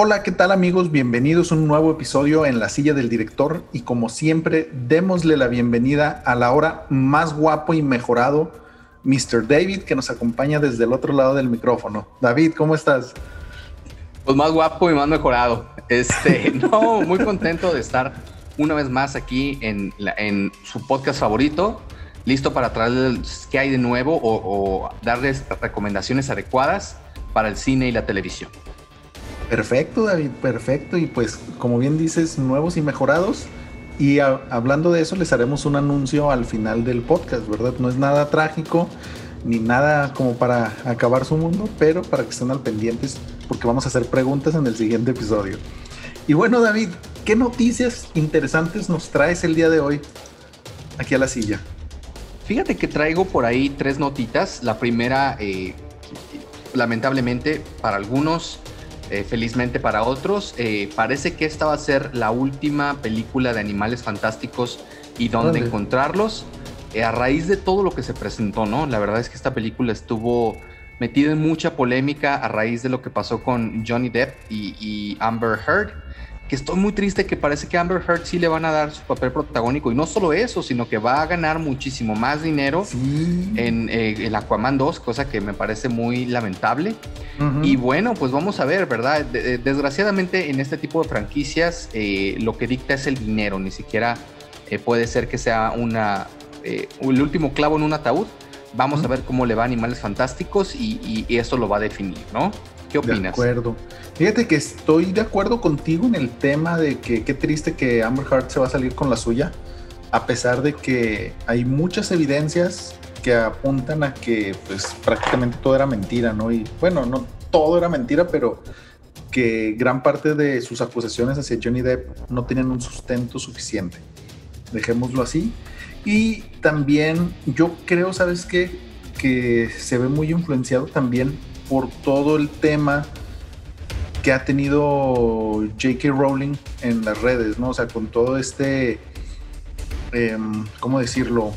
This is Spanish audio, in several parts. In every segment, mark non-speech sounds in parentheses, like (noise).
Hola, ¿qué tal amigos? Bienvenidos a un nuevo episodio en la silla del director y como siempre, démosle la bienvenida a la hora más guapo y mejorado, Mr. David, que nos acompaña desde el otro lado del micrófono. David, ¿cómo estás? Pues más guapo y más mejorado. Este, (laughs) no, muy contento de estar una vez más aquí en, en su podcast favorito, listo para traerles qué hay de nuevo o, o darles recomendaciones adecuadas para el cine y la televisión. Perfecto, David, perfecto. Y pues, como bien dices, nuevos y mejorados. Y hablando de eso, les haremos un anuncio al final del podcast, ¿verdad? No es nada trágico ni nada como para acabar su mundo, pero para que estén al pendientes, porque vamos a hacer preguntas en el siguiente episodio. Y bueno, David, ¿qué noticias interesantes nos traes el día de hoy aquí a la silla? Fíjate que traigo por ahí tres notitas. La primera, eh, lamentablemente, para algunos eh, felizmente para otros. Eh, parece que esta va a ser la última película de animales fantásticos y dónde encontrarlos. Eh, a raíz de todo lo que se presentó, ¿no? La verdad es que esta película estuvo metida en mucha polémica a raíz de lo que pasó con Johnny Depp y, y Amber Heard que estoy muy triste que parece que Amber Heard sí le van a dar su papel protagónico y no solo eso, sino que va a ganar muchísimo más dinero en eh, el Aquaman 2, cosa que me parece muy lamentable. Y bueno, pues vamos a ver, ¿verdad? desgraciadamente en este tipo de franquicias eh, lo que dicta es el dinero, ni siquiera eh, puede ser que sea una, el último clavo en un ataúd. Vamos a ver cómo le va a Animales Fantásticos y, y eso lo va a definir, ¿no? ¿Qué opinas? De acuerdo. Fíjate que estoy de acuerdo contigo en el tema de que qué triste que Amber Heard se va a salir con la suya, a pesar de que hay muchas evidencias que apuntan a que pues prácticamente todo era mentira, ¿no? Y bueno, no todo era mentira, pero que gran parte de sus acusaciones hacia Johnny Depp no tenían un sustento suficiente. Dejémoslo así. Y también yo creo, ¿sabes qué? Que se ve muy influenciado también por todo el tema que ha tenido J.K. Rowling en las redes, ¿no? O sea, con todo este, em, ¿cómo decirlo?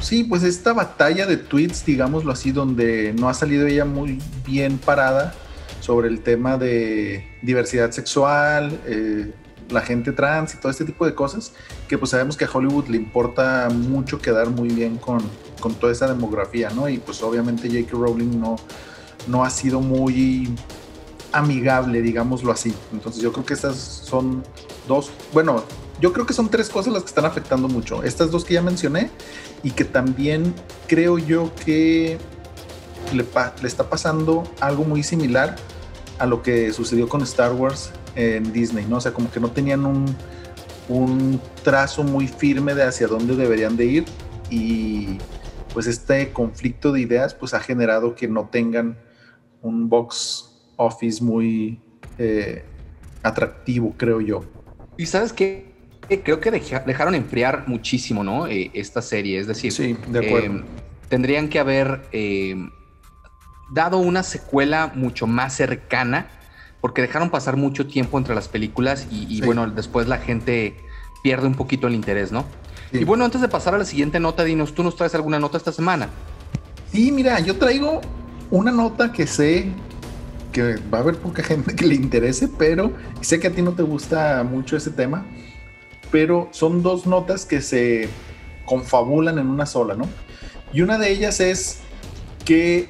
Sí, pues esta batalla de tweets, digámoslo así, donde no ha salido ella muy bien parada sobre el tema de diversidad sexual, eh, la gente trans y todo este tipo de cosas, que pues sabemos que a Hollywood le importa mucho quedar muy bien con, con toda esa demografía, ¿no? Y pues obviamente J.K. Rowling no, no ha sido muy amigable, digámoslo así. Entonces yo creo que estas son dos, bueno, yo creo que son tres cosas las que están afectando mucho. Estas dos que ya mencioné y que también creo yo que le, está pasando algo muy similar a lo que sucedió con Star Wars en Disney, ¿no? O sea, como que no tenían un, un trazo muy firme de hacia dónde deberían de ir y pues este conflicto de ideas pues ha generado que no tengan un box office muy eh, atractivo, creo yo. Y sabes qué, creo que dejaron enfriar muchísimo, ¿no? Eh, esta serie, es decir, sí, de acuerdo. Eh, tendrían que haber dado una secuela mucho más cercana porque dejaron pasar mucho tiempo entre las películas y, bueno, después la gente pierde un poquito el interés, ¿no? Y bueno, antes de pasar a la siguiente nota, dinos, ¿tú nos traes alguna nota esta semana? Sí, mira, yo traigo una nota que sé que va a haber poca gente que le interese, pero sé que a ti no te gusta mucho ese tema, pero son dos notas que se confabulan en una sola, ¿no? Y una de ellas es que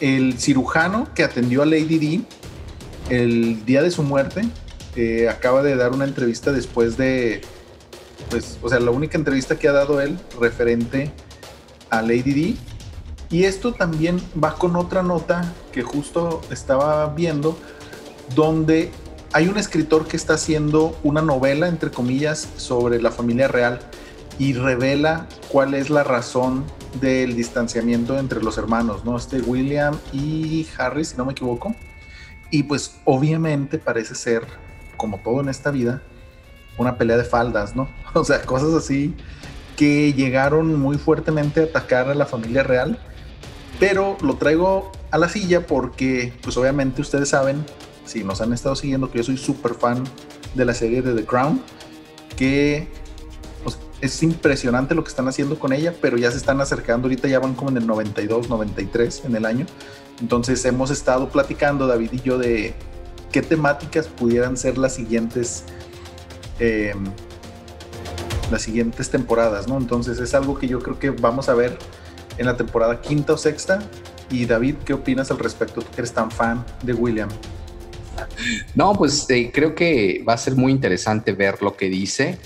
el cirujano que atendió a Lady D el día de su muerte, eh, acaba de dar una entrevista después de, pues, o sea, la única entrevista que ha dado él referente a Lady D. Y esto también va con otra nota que justo estaba viendo, donde hay un escritor que está haciendo una novela, entre comillas, sobre la familia real y revela cuál es la razón del distanciamiento entre los hermanos, ¿no? Este William y Harry, si no me equivoco. Y pues obviamente parece ser, como todo en esta vida, una pelea de faldas, ¿no? (laughs) O sea, cosas así que llegaron muy fuertemente a atacar a la familia real. Pero lo traigo a la silla porque, pues obviamente ustedes saben, si nos han estado siguiendo, que yo soy súper fan de la serie de The Crown, que pues, es impresionante lo que están haciendo con ella, pero ya se están acercando, ahorita ya van como en el 92, 93 en el año. Entonces hemos estado platicando, David y yo, de qué temáticas pudieran ser las siguientes, em, las siguientes temporadas, ¿no? Entonces es algo que yo creo que vamos a ver en la temporada quinta o sexta. Y David, ¿qué opinas al respecto? Tú eres tan fan de William. No, pues eh, creo que va a ser muy interesante ver lo que dice.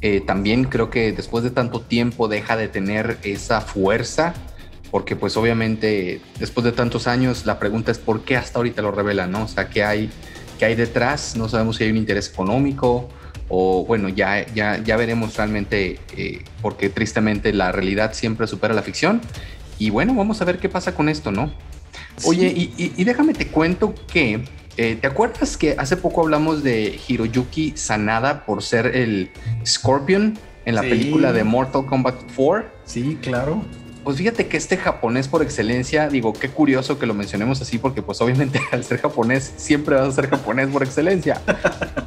Eh, también creo que después de tanto tiempo deja de tener esa fuerza, porque pues obviamente después de tantos años la pregunta es por qué hasta ahorita lo revelan, ¿no? O sea, ¿qué hay, qué hay detrás? No sabemos si hay un interés económico o bueno, ya, ya, ya veremos realmente, eh, porque tristemente la realidad siempre supera la ficción. Y bueno, vamos a ver qué pasa con esto, ¿no? Oye, y, déjame te cuento que eh, ¿Te acuerdas que hace poco hablamos de Hiroyuki Sanada por ser el Scorpion en la película de Mortal Kombat 4? Sí, claro. Pues fíjate que este japonés por excelencia, digo, qué curioso que lo mencionemos así, porque pues obviamente (laughs) al ser japonés siempre vas a ser japonés por excelencia.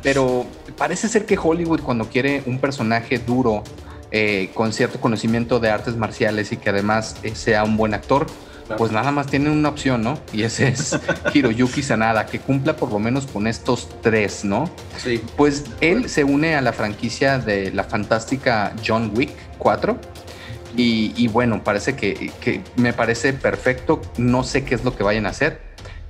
Pero parece ser que Hollywood cuando quiere un personaje duro, eh, con cierto conocimiento de artes marciales y que además eh, sea un buen actor, pues nada más tienen una opción, ¿no? Y ese es (laughs) Hiroyuki Sanada, que cumpla por lo menos con estos tres, ¿no? Sí. Pues él se une a la franquicia de la fantástica John Wick 4. Y, bueno, parece que, me parece perfecto. No sé qué es lo que vayan a hacer.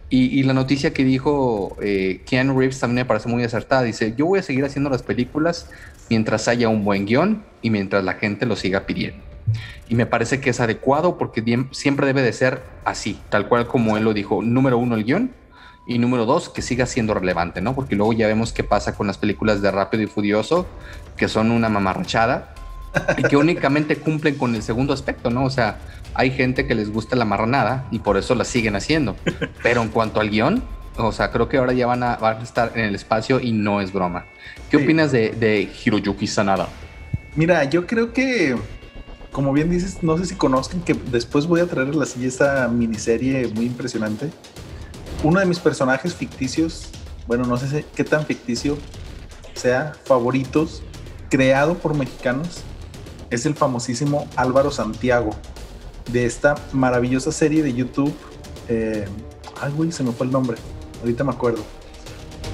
Y, la noticia que dijo eh, Reeves también me parece muy acertada. Dice, yo voy a seguir haciendo las películas mientras haya un buen guion y mientras la gente lo siga pidiendo. Y me parece que es adecuado porque siempre debe de ser así, tal cual como él lo dijo. Número uno, el guion. Y número dos, que siga siendo relevante, ¿no? Porque luego ya vemos qué pasa con las películas de Rápido y Furioso, que son una mamarrachada y que únicamente cumplen con el segundo aspecto, ¿no? O sea, hay gente que les gusta la marranada y por eso la siguen haciendo. Pero en cuanto al guion, o sea, creo que ahora ya van a, estar en el espacio y no es broma. ¿Qué opinas de, de Hiroyuki Sanada? Mira, yo creo que como bien dices, no sé si conozcan que después voy a traer la silla esta miniserie muy impresionante. Uno de mis personajes ficticios, bueno, no sé qué tan ficticio sea, favoritos, creado por mexicanos, es el famosísimo Álvaro Santiago, de esta maravillosa serie de YouTube. Eh, ay, güey, se me fue el nombre, ahorita me acuerdo.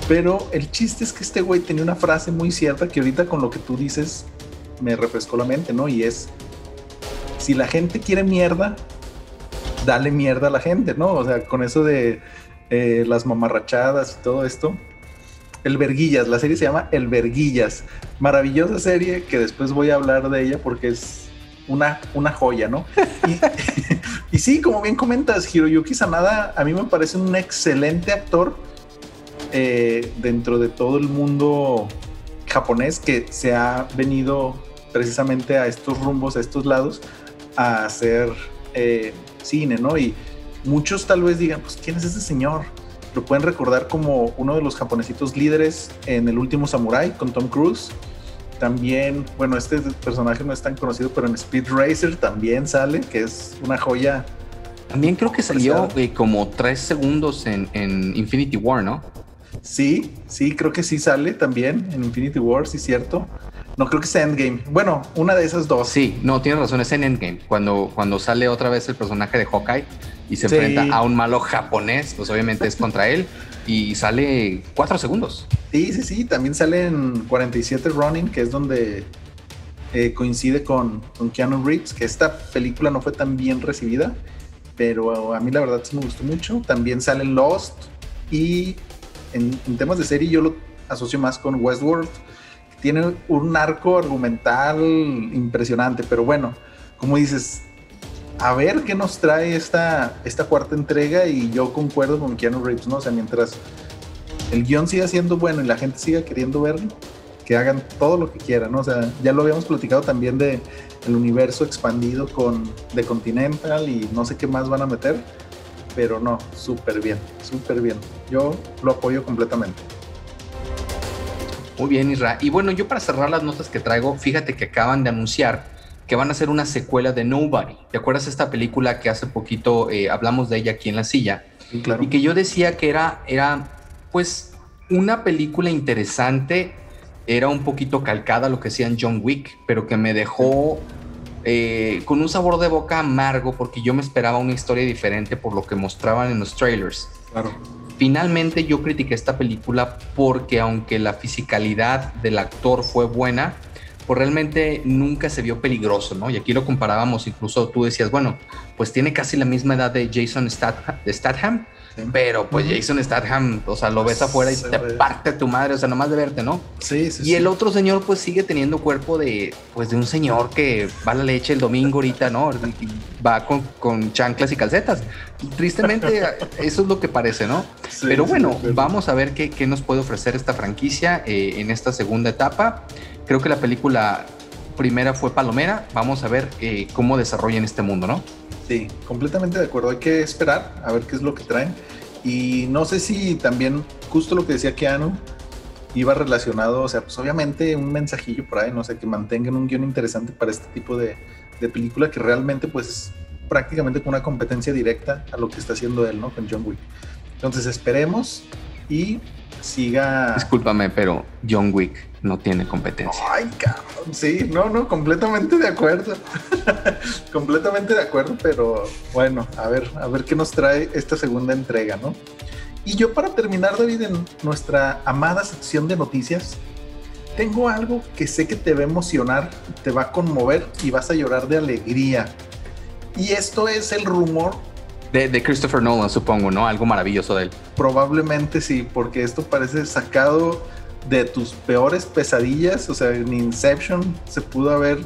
Pero el chiste es que este güey tenía una frase muy cierta que ahorita con lo que tú dices me refrescó la mente, ¿no? Y es, si la gente quiere mierda, dale mierda a la gente, ¿no? O sea, con eso de eh, las mamarrachadas y todo esto. El Verguillas, la serie se llama El Verguillas. Maravillosa serie que después voy a hablar de ella porque es una, una joya, ¿no? (laughs) Y, sí, como bien comentas, Hiroyuki Sanada a mí me parece un excelente actor eh, dentro de todo el mundo japonés que se ha venido precisamente a estos rumbos, a estos lados, a hacer eh, cine, ¿no? Y muchos tal vez digan, pues, ¿quién es ese señor? Lo pueden recordar como uno de los japonesitos líderes en El último Samurai con Tom Cruise. También, bueno, este personaje no es tan conocido, pero en Speed Racer también sale, que es una joya. También creo que salió eh, como tres segundos en, en, Infinity War, ¿no? Sí, sí, creo que sí sale también en Infinity War, sí, cierto. No creo que sea Endgame. Bueno, una de esas dos. Sí, no, tienes razón, es en Endgame. Cuando, cuando sale otra vez el personaje de Hawkeye y se enfrenta a un malo japonés, pues obviamente es contra él y sale cuatro segundos. Sí, sí, sí. También sale en 47 Running, que es donde eh, coincide con, con Keanu Reeves, que esta película no fue tan bien recibida, pero a mí la verdad sí me gustó mucho. También sale Lost y en, en temas de serie yo lo asocio más con Westworld tiene un arco argumental impresionante, pero bueno, como dices, a ver qué nos trae esta, esta cuarta entrega y yo concuerdo con Keanu Reeves, ¿no? O sea, mientras el guion siga siendo bueno y la gente siga queriendo verlo, que hagan todo lo que quieran, ¿no? O sea, ya lo habíamos platicado también de el universo expandido con The Continental y no sé qué más van a meter, pero no, súper bien, súper bien. Yo lo apoyo completamente. Muy bien, Isra. Y bueno, yo para cerrar las notas que traigo, fíjate que acaban de anunciar que van a hacer una secuela de Nobody. ¿Te acuerdas de esta película que hace poquito eh, hablamos de ella aquí en la silla? claro. Y que yo decía que era, era, pues, una película interesante, era un poquito calcada lo que hacían John Wick, pero que me dejó eh, con un sabor de boca amargo porque yo me esperaba una historia diferente por lo que mostraban en los trailers. Claro. Finalmente yo critiqué esta película porque aunque la fisicalidad del actor fue buena, pues realmente nunca se vio peligroso, ¿no? Y aquí lo comparábamos, incluso tú decías, bueno, pues tiene casi la misma edad de Jason Statham, pero pues Jason Statham, o sea, lo ves afuera y te parte tu madre, o sea, nomás de verte, ¿no? Sí, sí. Y el otro señor pues sigue teniendo cuerpo de, pues de un señor que va a la leche el domingo ahorita, ¿no? va con, con chanclas y calcetas. Tristemente, (laughs) eso es lo que parece, ¿no? pero bueno, vamos a ver qué, qué, nos puede ofrecer esta franquicia eh, en esta segunda etapa. Creo que la película primera fue Palomera. Vamos a ver eh, cómo desarrollan este mundo, ¿no? Sí, completamente de acuerdo. Hay que esperar a ver qué es lo que traen. Y no sé si también, justo lo que decía Keanu, iba relacionado, o sea, pues obviamente un mensajillo por ahí, no sé, que mantengan un guion interesante para este tipo de, película que realmente, pues, prácticamente con una competencia directa a lo que está haciendo él, ¿no? Con John Wick. Entonces esperemos y siga. Discúlpame, pero John Wick no tiene competencia. Ay, cabrón. Sí, no, no, completamente de acuerdo. (laughs) completamente de acuerdo, pero bueno, a ver, a ver qué nos trae esta segunda entrega, ¿no? Y yo para terminar, David, en nuestra amada sección de noticias, tengo algo que sé que te va a emocionar, te va a conmover y vas a llorar de alegría. Y esto es el rumor de, Christopher Nolan, supongo, ¿no? Algo maravilloso de él. Probablemente sí, porque esto parece sacado de tus peores pesadillas. O sea, en Inception se pudo haber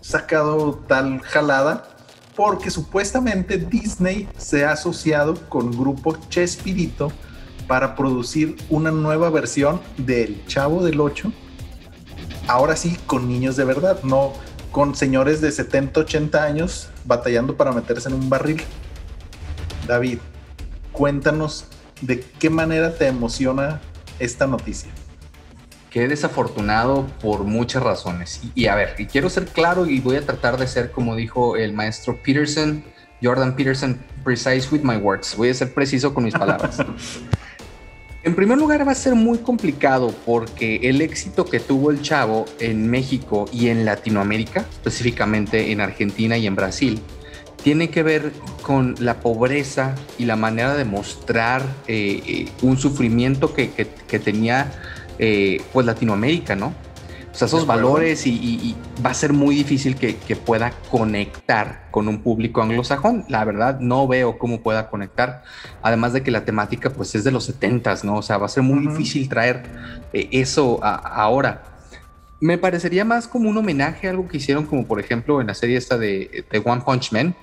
sacado tal jalada. Porque supuestamente Disney se ha asociado con grupo Chespirito para producir una nueva versión del Chavo del 8. Ahora sí, con niños de verdad, no con señores de 70, 80 años batallando para meterse en un barril. David, cuéntanos de qué manera te emociona esta noticia. Qué desafortunado por muchas razones. Y, a ver, y quiero ser claro y voy a tratar de ser como dijo el maestro Peterson, Jordan Peterson, precise with my words. Voy a ser preciso con mis palabras. (laughs) En primer lugar, va a ser muy complicado porque el éxito que tuvo el chavo en México y en Latinoamérica, específicamente en Argentina y en Brasil, tiene que ver con la pobreza y la manera de mostrar eh, eh, un sufrimiento que, tenía eh, pues Latinoamérica, ¿no? O sea, esos valores y, va a ser muy difícil que, pueda conectar con un público anglosajón. La verdad, no veo cómo pueda conectar. Además de que la temática pues es de los 70 ¿no? O sea, va a ser muy difícil traer eso ahora me parecería más como un homenaje a algo que hicieron como por ejemplo en la serie esta de, de One Punch Man,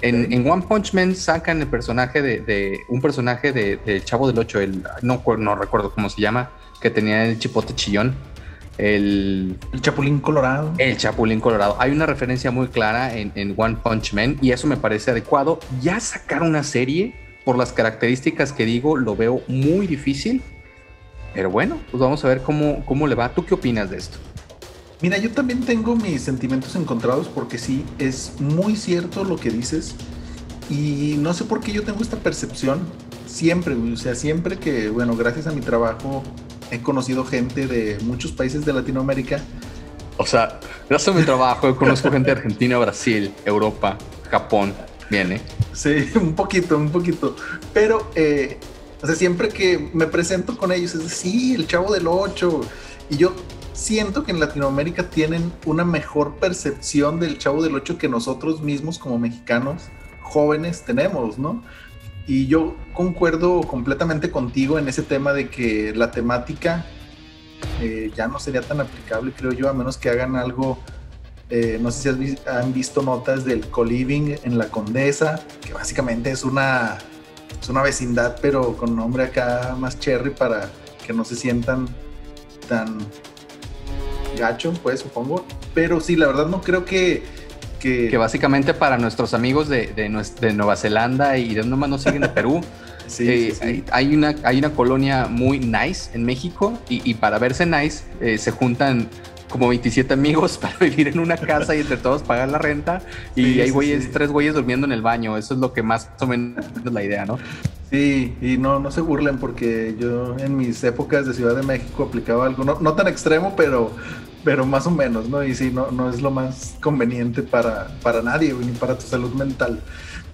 en, One Punch Man sacan el personaje de, un personaje de, Chavo del 8, el, no, no recuerdo cómo se llama, que tenía el chipote chillón. El, Chapulín Colorado. El Chapulín Colorado. Hay una referencia muy clara en, One Punch Man y eso me parece adecuado. Ya sacar una serie, por las características que digo, lo veo muy difícil. Pero bueno, pues vamos a ver cómo, cómo le va. ¿Tú qué opinas de esto? Mira, yo también tengo mis sentimientos encontrados porque sí, es muy cierto lo que dices y no sé por qué yo tengo esta percepción siempre, o sea, siempre que, bueno, gracias a mi trabajo he conocido gente de muchos países de Latinoamérica. O sea, gracias a mi trabajo conozco gente de Argentina, Brasil, Europa, Japón, viene. Sí, (laughs) un poquito, un poquito. Pero, eh, o sea, siempre que me presento con ellos es sí, el chavo del 8. Y yo siento que en Latinoamérica tienen una mejor percepción del Chavo del Ocho que nosotros mismos como mexicanos jóvenes tenemos, ¿no? Y yo concuerdo completamente contigo en ese tema de que la temática eh, ya no sería tan aplicable, creo yo, a menos que hagan algo. Eh, no sé si han visto notas del co-living en la Condesa, que básicamente es una, es una vecindad, pero con nombre acá más cherry para que no se sientan tan gacho, pues supongo. Pero sí, la verdad no creo que... Que, básicamente para nuestros amigos de, de, Nueva Zelanda y de donde más nos siguen de Perú, (laughs) eh, Hay, una, hay una colonia muy nice en México y, para verse nice eh, se juntan como 27 amigos (laughs) para vivir en una casa y entre todos pagar la renta y hay güeyes, tres güeyes durmiendo en el baño. Eso es lo que más o menos es la idea, ¿no? Sí, y no, no se burlen porque yo en mis épocas de Ciudad de México aplicaba algo, no, no tan extremo, pero pero más o menos, ¿no? Y sí, no, no es lo más conveniente para, para nadie, ni para tu salud mental.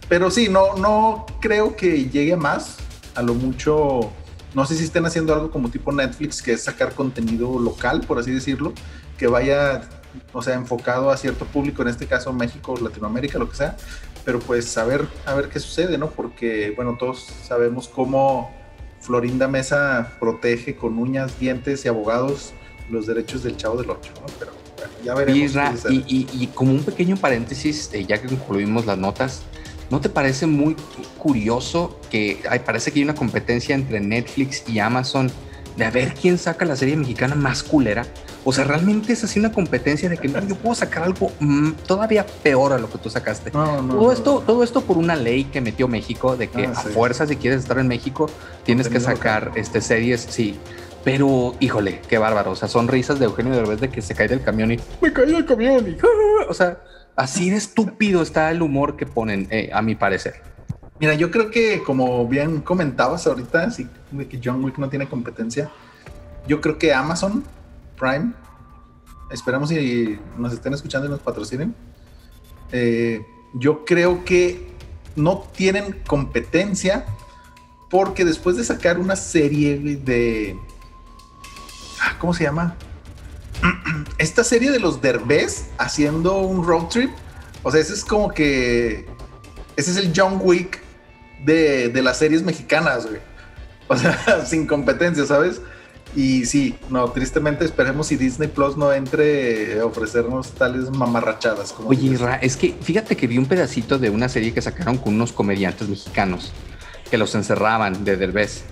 Pero sí, no, no creo que llegue más. A lo mucho, no sé si estén haciendo algo como tipo Netflix, que es sacar contenido local, por así decirlo, que vaya, o sea, enfocado a cierto público, en este caso México, Latinoamérica, lo que sea. Pero pues a ver, a ver qué sucede, ¿no? Porque, bueno, todos sabemos cómo Florinda Mesa protege con uñas, dientes y abogados los derechos del Chavo del Ocho, ¿no? Pero bueno, ya veremos. y, y, como un pequeño paréntesis, eh, ya que concluimos las notas, ¿no te parece muy curioso que parece que hay una competencia entre Netflix y Amazon de a ver quién saca la serie mexicana más culera? O sea, realmente es así una competencia de que no, yo puedo sacar algo mm, todavía peor a lo que tú sacaste. todo, esto, todo esto por una ley que metió México de que ah, a fuerza si quieres estar en México tienes que sacar este, series, sí. Pero, híjole, qué bárbaro. O sea, son risas de Eugenio Derbez de que se cae del camión y me caí del camión y... (laughs) O sea, así de estúpido está el humor que ponen, eh, a mi parecer. Mira, yo creo que como bien comentabas ahorita, sí, que John Wick no tiene competencia, yo creo que Amazon Prime, esperamos si nos estén escuchando y nos patrocinen, eh, yo creo que no tienen competencia porque después de sacar una serie de ¿cómo se llama? (clears throat) Esta serie de los Derbez haciendo un road trip. O sea, ese es como que. Ese es el John Wick de, las series mexicanas, güey. O sea, (laughs) sin competencia, ¿sabes? Y sí, no, tristemente esperemos si Disney Plus no entre a ofrecernos tales mamarrachadas. Como Oye, es que fíjate que vi un pedacito de una serie que sacaron con unos comediantes mexicanos que los encerraban de Derbez.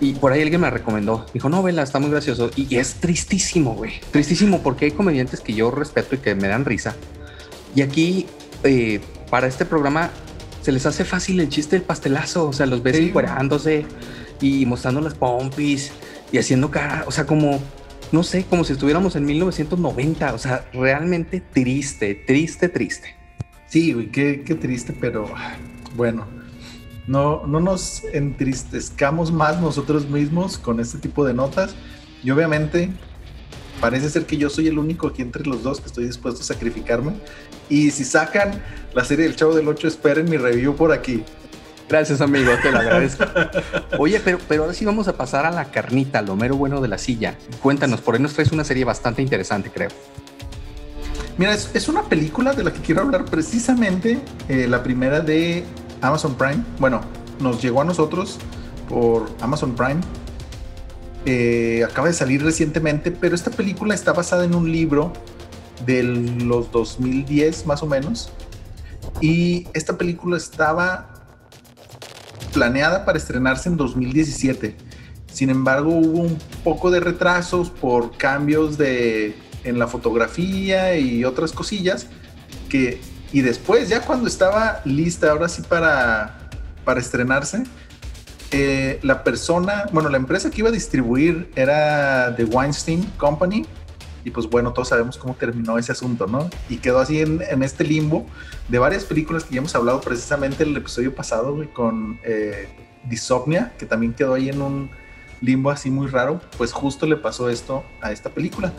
Y por ahí alguien me recomendó. Dijo, no, vela, está muy gracioso. Y es tristísimo, güey. Tristísimo porque hay comediantes que yo respeto y que me dan risa. Y aquí, eh, para este programa, se les hace fácil el chiste del pastelazo. O sea, los ves encuerándose y mostrando las pompis y haciendo cara. O sea, como, no sé, como si estuviéramos en 1990. O sea, realmente triste, triste, triste. Sí, güey, qué, qué triste, pero bueno no, no nos entristezcamos más nosotros mismos con este tipo de notas. Y obviamente parece ser que yo soy el único aquí entre los dos que estoy dispuesto a sacrificarme. Y si sacan la serie del Chavo del 8, esperen mi review por aquí. Gracias, amigo, te lo (laughs) agradezco. Oye, pero, pero ahora sí vamos a pasar a la carnita, lo mero bueno de la silla. Cuéntanos, por ahí nos traes una serie bastante interesante, creo. Mira, es, una película de la que quiero hablar precisamente, eh, la primera de Amazon Prime, bueno, nos llegó a nosotros por Amazon Prime. Eh, acaba de salir recientemente, pero esta película está basada en un libro de los 2010 más o menos. Y esta película estaba planeada para estrenarse en 2017. Sin embargo, hubo un poco de retrasos por cambios de, en la fotografía y otras cosillas que y después, ya cuando estaba lista, ahora sí para, para estrenarse, eh, la persona, bueno, la empresa que iba a distribuir era The Weinstein Company. Y pues bueno, todos sabemos cómo terminó ese asunto, ¿no? Y quedó así en, en este limbo de varias películas que ya hemos hablado precisamente en el episodio pasado, güey, con eh, Disopnia, que también quedó ahí en un limbo así muy raro. Pues justo le pasó esto a esta película.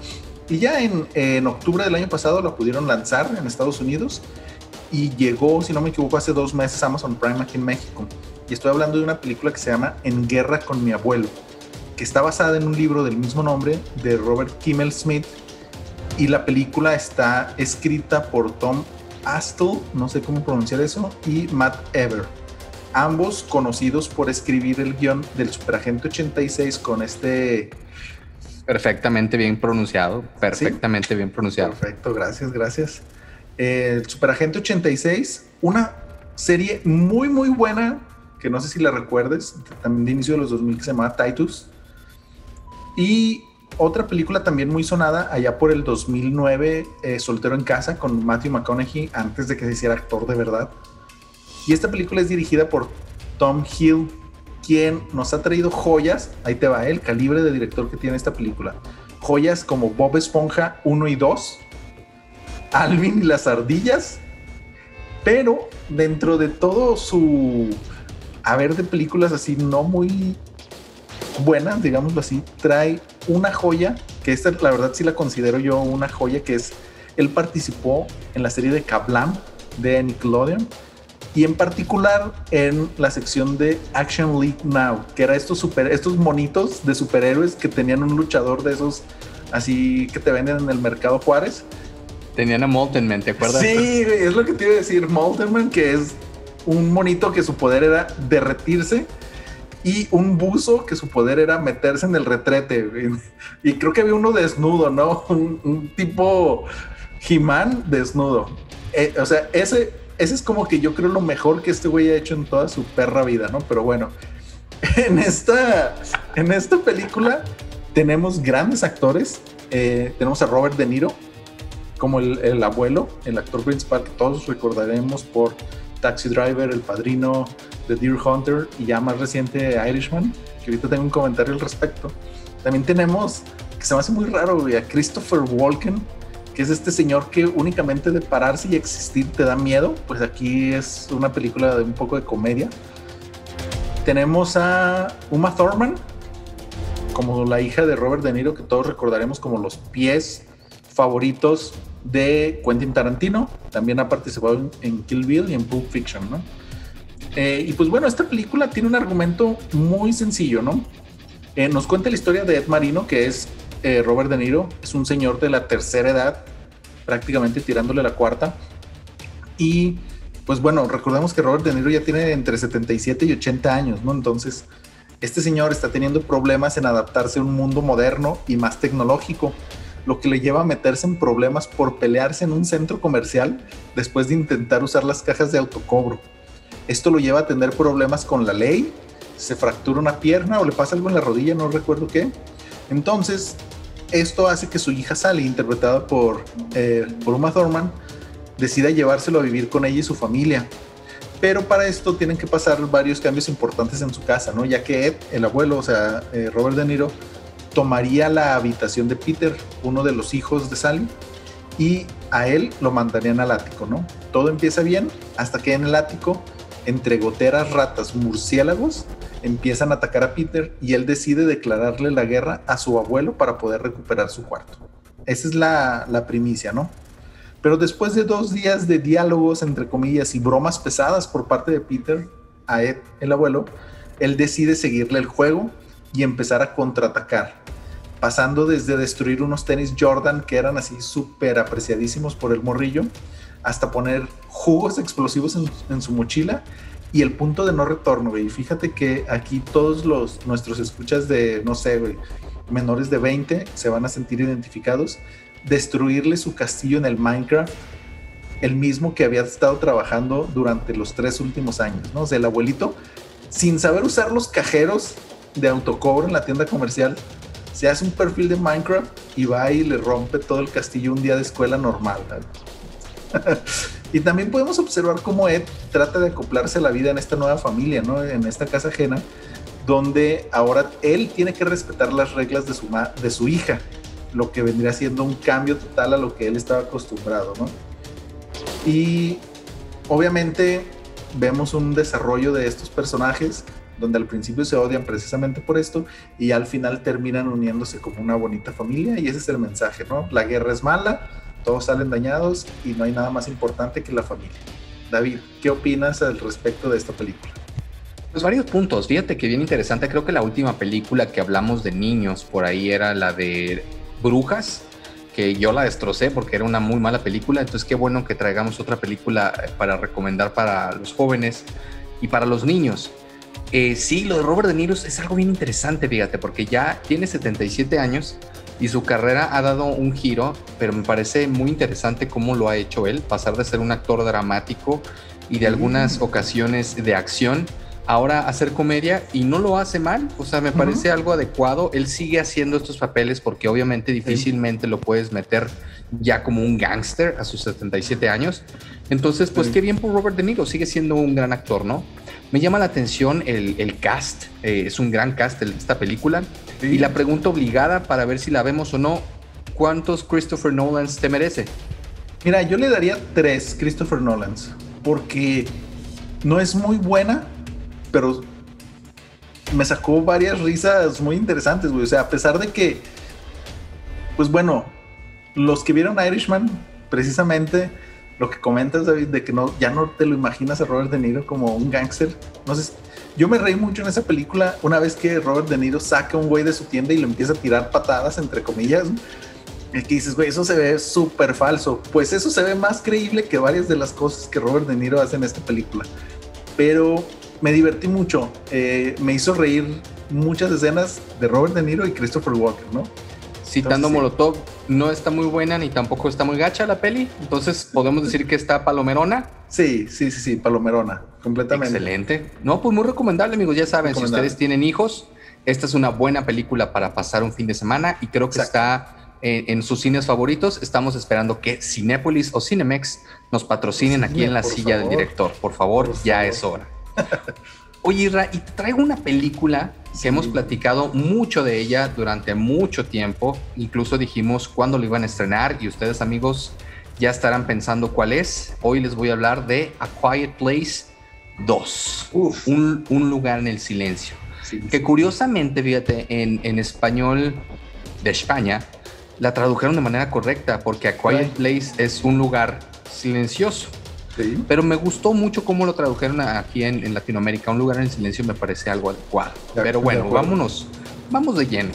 Y ya en, octubre del año pasado la pudieron lanzar en Estados Unidos y llegó, si no me equivoco, hace dos meses Amazon Prime aquí en México. Y estoy hablando de una película que se llama En Guerra con mi abuelo, que está basada en un libro del mismo nombre de Robert Kimmel Smith. Y la película está escrita por Tom Astle, no sé cómo pronunciar eso, y Matt Ever. Ambos conocidos por escribir el guion del Superagente 86 con este Perfectamente bien pronunciado, perfectamente bien pronunciado. Perfecto, gracias, gracias. Eh, Superagente 86, una serie muy, muy buena, que no sé si la recuerdes, también de inicio de los 2000, que se llama Titus. Y otra película también muy sonada, allá por el 2009, eh, Soltero en Casa, con Matthew McConaughey, antes de que se hiciera actor de verdad. Y esta película es dirigida por Tom Hill, quien nos ha traído joyas, ahí te va el calibre de director que tiene esta película. Joyas como Bob Esponja 1 y 2, Alvin y las ardillas, pero dentro de todo su haber de películas así no muy buenas, digámoslo así, trae una joya que esta la verdad sí la considero yo una joya, que es, él participó en la serie de Kablam de Nickelodeon y en particular en la sección de Action League Now, que era estos, super, estos monitos de superhéroes que tenían un luchador de esos así que te venden en el mercado Juárez. Tenían a Molten ¿te acuerdas? Sí, es lo que te iba a decir, Molten que es un monito que su poder era derretirse y un buzo que su poder era meterse en el retrete. Y creo que había uno desnudo, ¿no? (laughs) Un, tipo He-Man desnudo. Eh, o sea, ese, ese es como que yo creo lo mejor que este güey ha hecho en toda su perra vida, ¿no? Pero bueno, (laughs) en esta, en esta película tenemos grandes actores. Eh, tenemos a Robert De Niro como el, el, abuelo, el actor principal que todos recordaremos por Taxi Driver, El Padrino, The Deer Hunter y ya más reciente Irishman, que ahorita tengo un comentario al respecto. También tenemos, que se me hace muy raro, a Christopher Walken, es este señor que únicamente de pararse y existir te da miedo, pues aquí es una película de un poco de comedia. Tenemos a Uma Thurman, como la hija de Robert De Niro, que todos recordaremos como los pies favoritos de Quentin Tarantino. También ha participado en, Kill Bill y en Pulp Fiction, ¿no? Eh, y pues bueno, esta película tiene un argumento muy sencillo, ¿no? Eh, nos cuenta la historia de Ed Marino, que es eh, Robert De Niro, es un señor de la tercera edad, prácticamente tirándole la cuarta. Y pues bueno, recordemos que Robert De Niro ya tiene entre 77 y 80 años, ¿no? Entonces, este señor está teniendo problemas en adaptarse a un mundo moderno y más tecnológico lo que le lleva a meterse en problemas por pelearse en un centro comercial después de intentar usar las cajas de autocobro. Esto lo lleva a tener problemas con la ley, se fractura una pierna o le pasa algo en la rodilla, no recuerdo qué. Entonces, esto hace que su hija Sally, interpretada por, eh, por Uma Thurman, decida llevárselo a vivir con ella y su familia. Pero para esto tienen que pasar varios cambios importantes en su casa, ¿no? Ya que Ed, el abuelo, o sea, eh, Robert De Niro, tomaría la habitación de Peter, uno de los hijos de Sally, y a él lo mandarían al ático, ¿no? Todo empieza bien hasta que en el ático, entre goteras, ratas, murciélagos, empiezan a atacar a Peter y él decide declararle la guerra a su abuelo para poder recuperar su cuarto. Esa es la, primicia, ¿no? Pero después de dos días de diálogos, entre comillas, y bromas pesadas por parte de Peter a Ed, el abuelo, él decide seguirle el juego y empezar a contraatacar, pasando desde destruir unos tenis Jordan que eran así súper apreciadísimos por el morrillo, hasta poner jugos explosivos en, su mochila y el punto de no retorno, güey. Fíjate que aquí todos los nuestros escuchas de, no sé, menores de 20 se van a sentir identificados. Destruirle su castillo en el Minecraft, el mismo que había estado trabajando durante los tres últimos años, ¿no? O el abuelito, sin saber usar los cajeros de autocobro en la tienda comercial, se hace un perfil de Minecraft y va y le rompe todo el castillo un día de escuela normal. (laughs) y también podemos observar cómo Ed trata de acoplarse la vida en esta nueva familia, ¿no? en esta casa ajena, donde ahora él tiene que respetar las reglas de su, de su hija, lo que vendría siendo un cambio total a lo que él estaba acostumbrado. ¿no? Y obviamente vemos un desarrollo de estos personajes donde al principio se odian precisamente por esto y al final terminan uniéndose como una bonita familia y ese es el mensaje, ¿no? La guerra es mala, todos salen dañados y no hay nada más importante que la familia. David, ¿qué opinas al respecto de esta película? Pues varios puntos, fíjate que bien interesante, creo que la última película que hablamos de niños por ahí era la de Brujas, que yo la destrocé porque era una muy mala película, entonces qué bueno que traigamos otra película para recomendar para los jóvenes y para los niños. Eh, sí, lo de Robert De Niro es algo bien interesante, fíjate, porque ya tiene 77 años y su carrera ha dado un giro, pero me parece muy interesante cómo lo ha hecho él, pasar de ser un actor dramático y de algunas mm. ocasiones de acción, ahora hacer comedia y no lo hace mal, o sea, me parece algo adecuado, él sigue haciendo estos papeles porque obviamente difícilmente lo puedes meter ya como un gángster a sus 77 años, entonces pues qué bien por Robert De Niro, sigue siendo un gran actor, ¿no? Me llama la atención el, cast, eh, es un gran cast de esta película. Y la pregunta obligada para ver si la vemos o no, ¿cuántos Christopher Nolans te merece? Mira, yo le daría tres Christopher Nolans, porque no es muy buena, pero me sacó varias risas muy interesantes, güey. O sea, a pesar de que Pues bueno, los que vieron Irishman, precisamente lo que comentas, David, de que no, ya no te lo imaginas a Robert De Niro como un gángster. No sé, yo me reí mucho en esa película una vez que Robert De Niro saca un güey de su tienda y le empieza a tirar patadas, entre comillas. Y que dices, güey, eso se ve súper falso. Pues eso se ve más creíble que varias de las cosas que Robert De Niro hace en esta película. Pero me divertí mucho. Eh, me hizo reír muchas escenas de Robert De Niro y Christopher Walker, ¿no? Citando Molotov, no está muy buena ni tampoco está muy gacha la peli. Entonces, ¿podemos decir que está palomerona? Sí, sí, sí, sí, palomerona, completamente. Excelente. No, pues muy recomendable, amigos. Ya saben, si ustedes tienen hijos, esta es una buena película para pasar un fin de semana y creo que está en, sus cines favoritos. Estamos esperando que Cinépolis o Cinemex nos patrocinen aquí en la silla del director. Por favor, ya es hora. (laughs) Oye, Ra, y traigo una película que hemos platicado mucho de ella durante mucho tiempo. Incluso dijimos cuándo lo iban a estrenar y ustedes, amigos, ya estarán pensando cuál es. Hoy les voy a hablar de A Quiet Place 2, un, lugar en el silencio. que curiosamente, fíjate, en, en, español de España la tradujeron de manera correcta porque A Quiet Place es un lugar silencioso. Pero me gustó mucho cómo lo tradujeron aquí en, Latinoamérica. Un lugar en silencio me parece algo adecuado. Pero bueno, vámonos, vamos de lleno.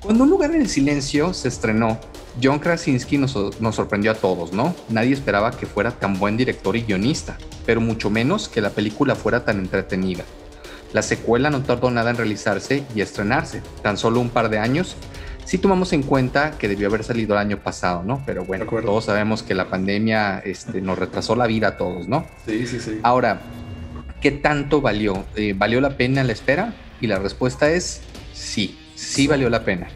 Cuando Un lugar en el silencio se estrenó, John Krasinski nos, nos, sorprendió a todos, ¿no? Nadie esperaba que fuera tan buen director y guionista, pero mucho menos que la película fuera tan entretenida. La secuela no tardó nada en realizarse y estrenarse, tan solo un par de años si tomamos en cuenta que debió haber salido el año pasado, ¿no? Pero bueno, todos sabemos que la pandemia este, nos retrasó la vida a todos, ¿no? Sí, sí, sí. Ahora, ¿qué tanto valió? Eh, ¿Valió la pena la espera? Y la respuesta es sí, sí valió la pena.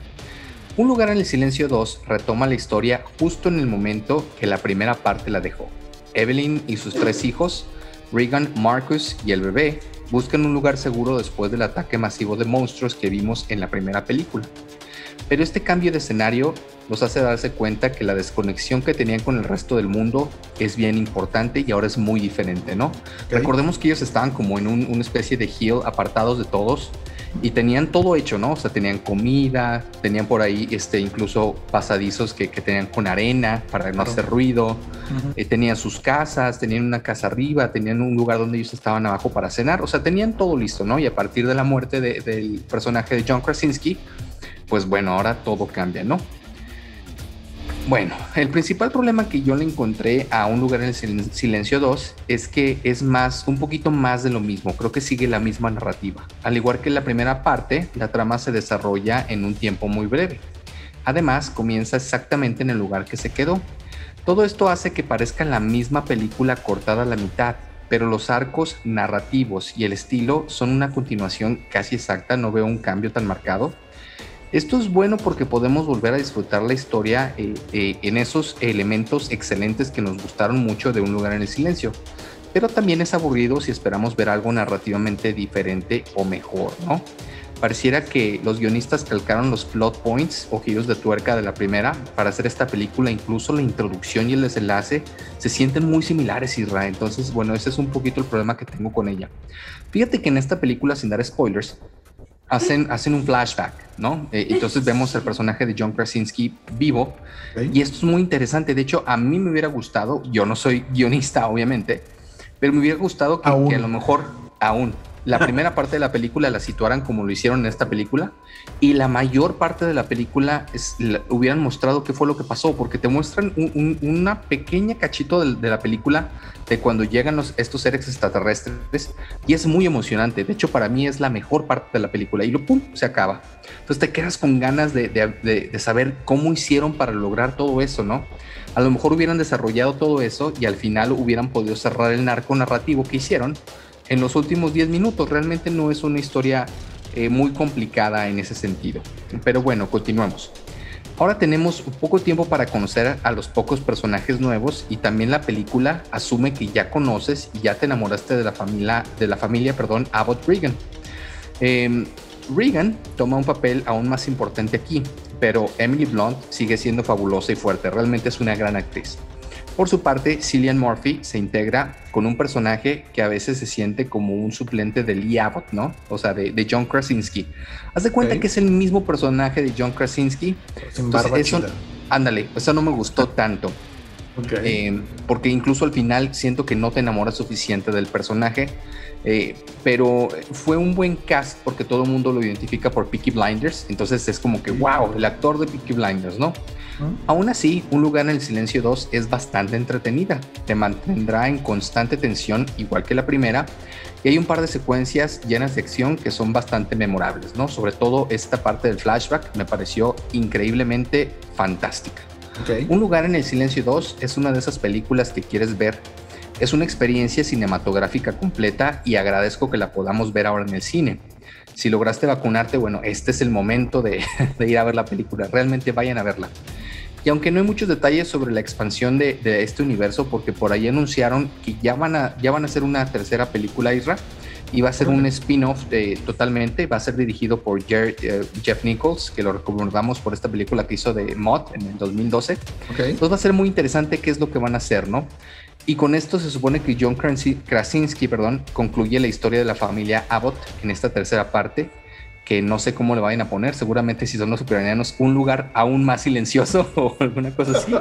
Un lugar en el silencio 2 retoma la historia justo en el momento que la primera parte la dejó. Evelyn y sus tres hijos, Regan, Marcus y el bebé, buscan un lugar seguro después del ataque masivo de monstruos que vimos en la primera película. Pero este cambio de escenario nos hace darse cuenta que la desconexión que tenían con el resto del mundo es bien importante y ahora es muy diferente, ¿no? Recordemos que ellos estaban como en una especie de hill apartados de todos y tenían todo hecho, ¿no? O sea, tenían comida, tenían por ahí este, incluso pasadizos que, tenían con arena para no hacer ruido, eh, tenían sus casas, tenían una casa arriba, tenían un lugar donde ellos estaban abajo para cenar, o sea, tenían todo listo, ¿no? Y a partir de la muerte del personaje de John Krasinski, pues bueno, ahora todo cambia, ¿no? Bueno, el principal problema que yo le encontré a un lugar en el Silencio 2 es que es más, un poquito más de lo mismo, creo que sigue la misma narrativa. Al igual que la primera parte, la trama se desarrolla en un tiempo muy breve. Además, comienza exactamente en el lugar que se quedó. Todo esto hace que parezca la misma película cortada a la mitad, pero los arcos narrativos y el estilo son una continuación casi exacta, no veo un cambio tan marcado. Esto es bueno porque podemos volver a disfrutar la historia eh, eh, en esos elementos excelentes que nos gustaron mucho de Un lugar en el silencio. Pero también es aburrido si esperamos ver algo narrativamente diferente o mejor, ¿no? Pareciera que los guionistas calcaron los plot points o giros de tuerca de la primera para hacer esta película, incluso la introducción y el desenlace se sienten muy similares, Israel. Entonces, bueno, ese es un poquito el problema que tengo con ella. Fíjate que en esta película, sin dar spoilers, hacen, hacen un flashback, ¿no? Eh, entonces vemos el personaje de John Krasinski vivo y esto es muy interesante. De hecho, a mí me hubiera gustado, yo no soy guionista, obviamente, pero me hubiera gustado que, que a lo mejor aún la primera parte de la película la situaran como lo hicieron en esta película y la mayor parte de la película es, hubieran mostrado qué fue lo que pasó, porque te muestran una pequeña cachito de, la película de cuando llegan estos seres extraterrestres y es muy emocionante. De hecho, para mí es la mejor parte de la película y lo pum, se acaba. Entonces te quedas con ganas de, de saber cómo hicieron para lograr todo eso, ¿no? A lo mejor hubieran desarrollado todo eso y al final hubieran podido cerrar el narco narrativo que hicieron en los últimos 10 minutos. Realmente no es una historia eh, muy complicada en ese sentido. Pero bueno, continuamos. Ahora tenemos poco tiempo para conocer a los pocos personajes nuevos y también la película asume que ya conoces y ya te enamoraste de la familia, de la familia perdón, Abbott Regan. Eh, Regan toma un papel aún más importante aquí, pero Emily Blunt sigue siendo fabulosa y fuerte, realmente es una gran actriz. Por su parte, Cillian Murphy se integra con un personaje que a veces se siente como un suplente de Lee Abbott, ¿no? O sea, de, John Krasinski. Haz de cuenta que es el mismo personaje de John Krasinski. ándale, eso no me gustó (laughs) tanto. Eh, porque incluso al final siento que no te enamoras suficiente del personaje. Eh, pero fue un buen cast porque todo el mundo lo identifica por Peaky Blinders. Entonces es como que, wow, el actor de Peaky Blinders, ¿no? Aún así, Un lugar en el silencio 2 es bastante entretenida. Te mantendrá en constante tensión, igual que la primera. Y hay un par de secuencias llenas de acción que son bastante memorables, ¿no? Sobre todo esta parte del flashback me pareció increíblemente fantástica. Un lugar en el silencio 2 es una de esas películas que quieres ver. Es una experiencia cinematográfica completa y agradezco que la podamos ver ahora en el cine. Si lograste vacunarte, bueno, este es el momento de, (laughs) ir a ver la película. Realmente vayan a verla. Y aunque no hay muchos detalles sobre la expansión de, este universo, porque por ahí anunciaron que ya van a, ya van a hacer una tercera película, Isra, y va a ser un spin-off totalmente, va a ser dirigido por eh, Jeff Nichols, que lo recordamos por esta película que hizo de Mod en el 2012. Entonces va a ser muy interesante qué es lo que van a hacer, ¿no? Y con esto se supone que John Krasinski perdón, concluye la historia de la familia Abbott en esta tercera parte que no sé cómo le vayan a poner, seguramente si son los ucranianos, un lugar aún más silencioso (laughs) o alguna cosa así.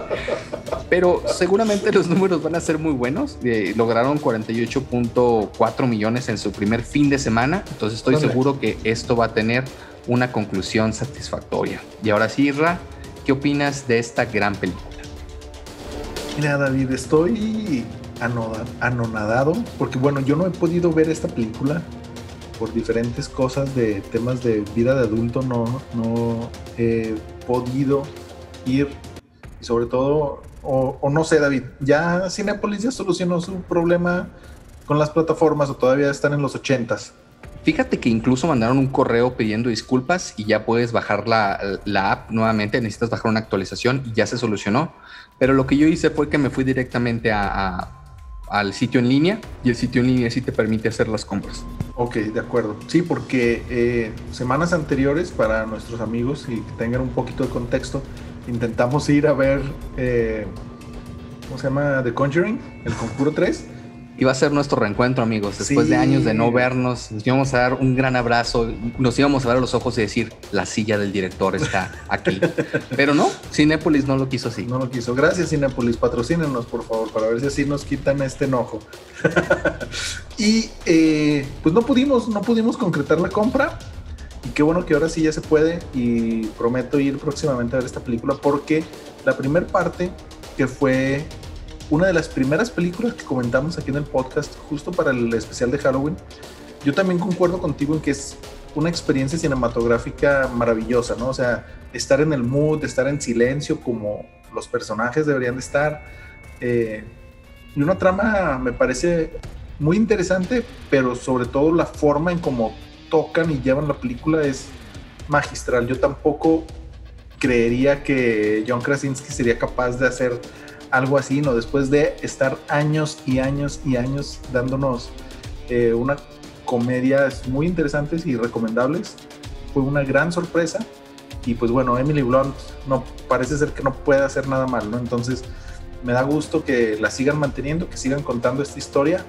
Pero seguramente los números van a ser muy buenos. Eh, lograron 48.4 millones en su primer fin de semana, entonces estoy seguro que esto va a tener una conclusión satisfactoria. Y ahora sí, Ra, ¿qué opinas de esta gran película? Mira, David, estoy anonadado porque bueno, yo no he podido ver esta película por diferentes cosas de temas de vida de adulto no, no he podido ir y sobre todo, o, no sé David, ya Cinepolis ya solucionó su problema con las plataformas o todavía están en los ochentas. Fíjate que incluso mandaron un correo pidiendo disculpas y ya puedes bajar la, la, app nuevamente. Necesitas bajar una actualización y ya se solucionó. Pero lo que yo hice fue que me fui directamente a al sitio en línea y el sitio en línea sí te permite hacer las compras. Ok, de acuerdo. Sí, porque eh, semanas anteriores, para nuestros amigos y que tengan un poquito de contexto, intentamos ir a ver, eh, ¿cómo se llama? The Conjuring, el Conjuro 3 iba a ser nuestro reencuentro, amigos. Después de años de no vernos, nos íbamos a dar un gran abrazo, nos íbamos a ver a los ojos y decir, la silla del director está aquí. (laughs) Pero no, Cinépolis no lo quiso así. No lo quiso. Gracias, Cinépolis. Patrocínenos, por favor, para ver si así nos quitan este enojo. (laughs) y eh, pues no pudimos, no pudimos concretar la compra. Y qué bueno que ahora sí ya se puede. Y prometo ir próximamente a ver esta película porque la primera parte, que fue una de las primeras películas que comentamos aquí en el podcast, justo para el especial de Halloween, yo también concuerdo contigo en que es una experiencia cinematográfica maravillosa, ¿no? O sea, estar en el mood, estar en silencio como los personajes deberían de estar. Eh, y una trama me parece muy interesante, pero sobre todo la forma en cómo tocan y llevan la película es magistral. Yo tampoco creería que John Krasinski sería capaz de hacer algo así, ¿no? Después de estar años y años y años dándonos eh, una comedias muy interesantes y recomendables, fue una gran sorpresa. Y pues bueno, Emily Blunt no parece ser que no puede hacer nada mal, ¿no? Entonces me da gusto que la sigan manteniendo, que sigan contando esta historia.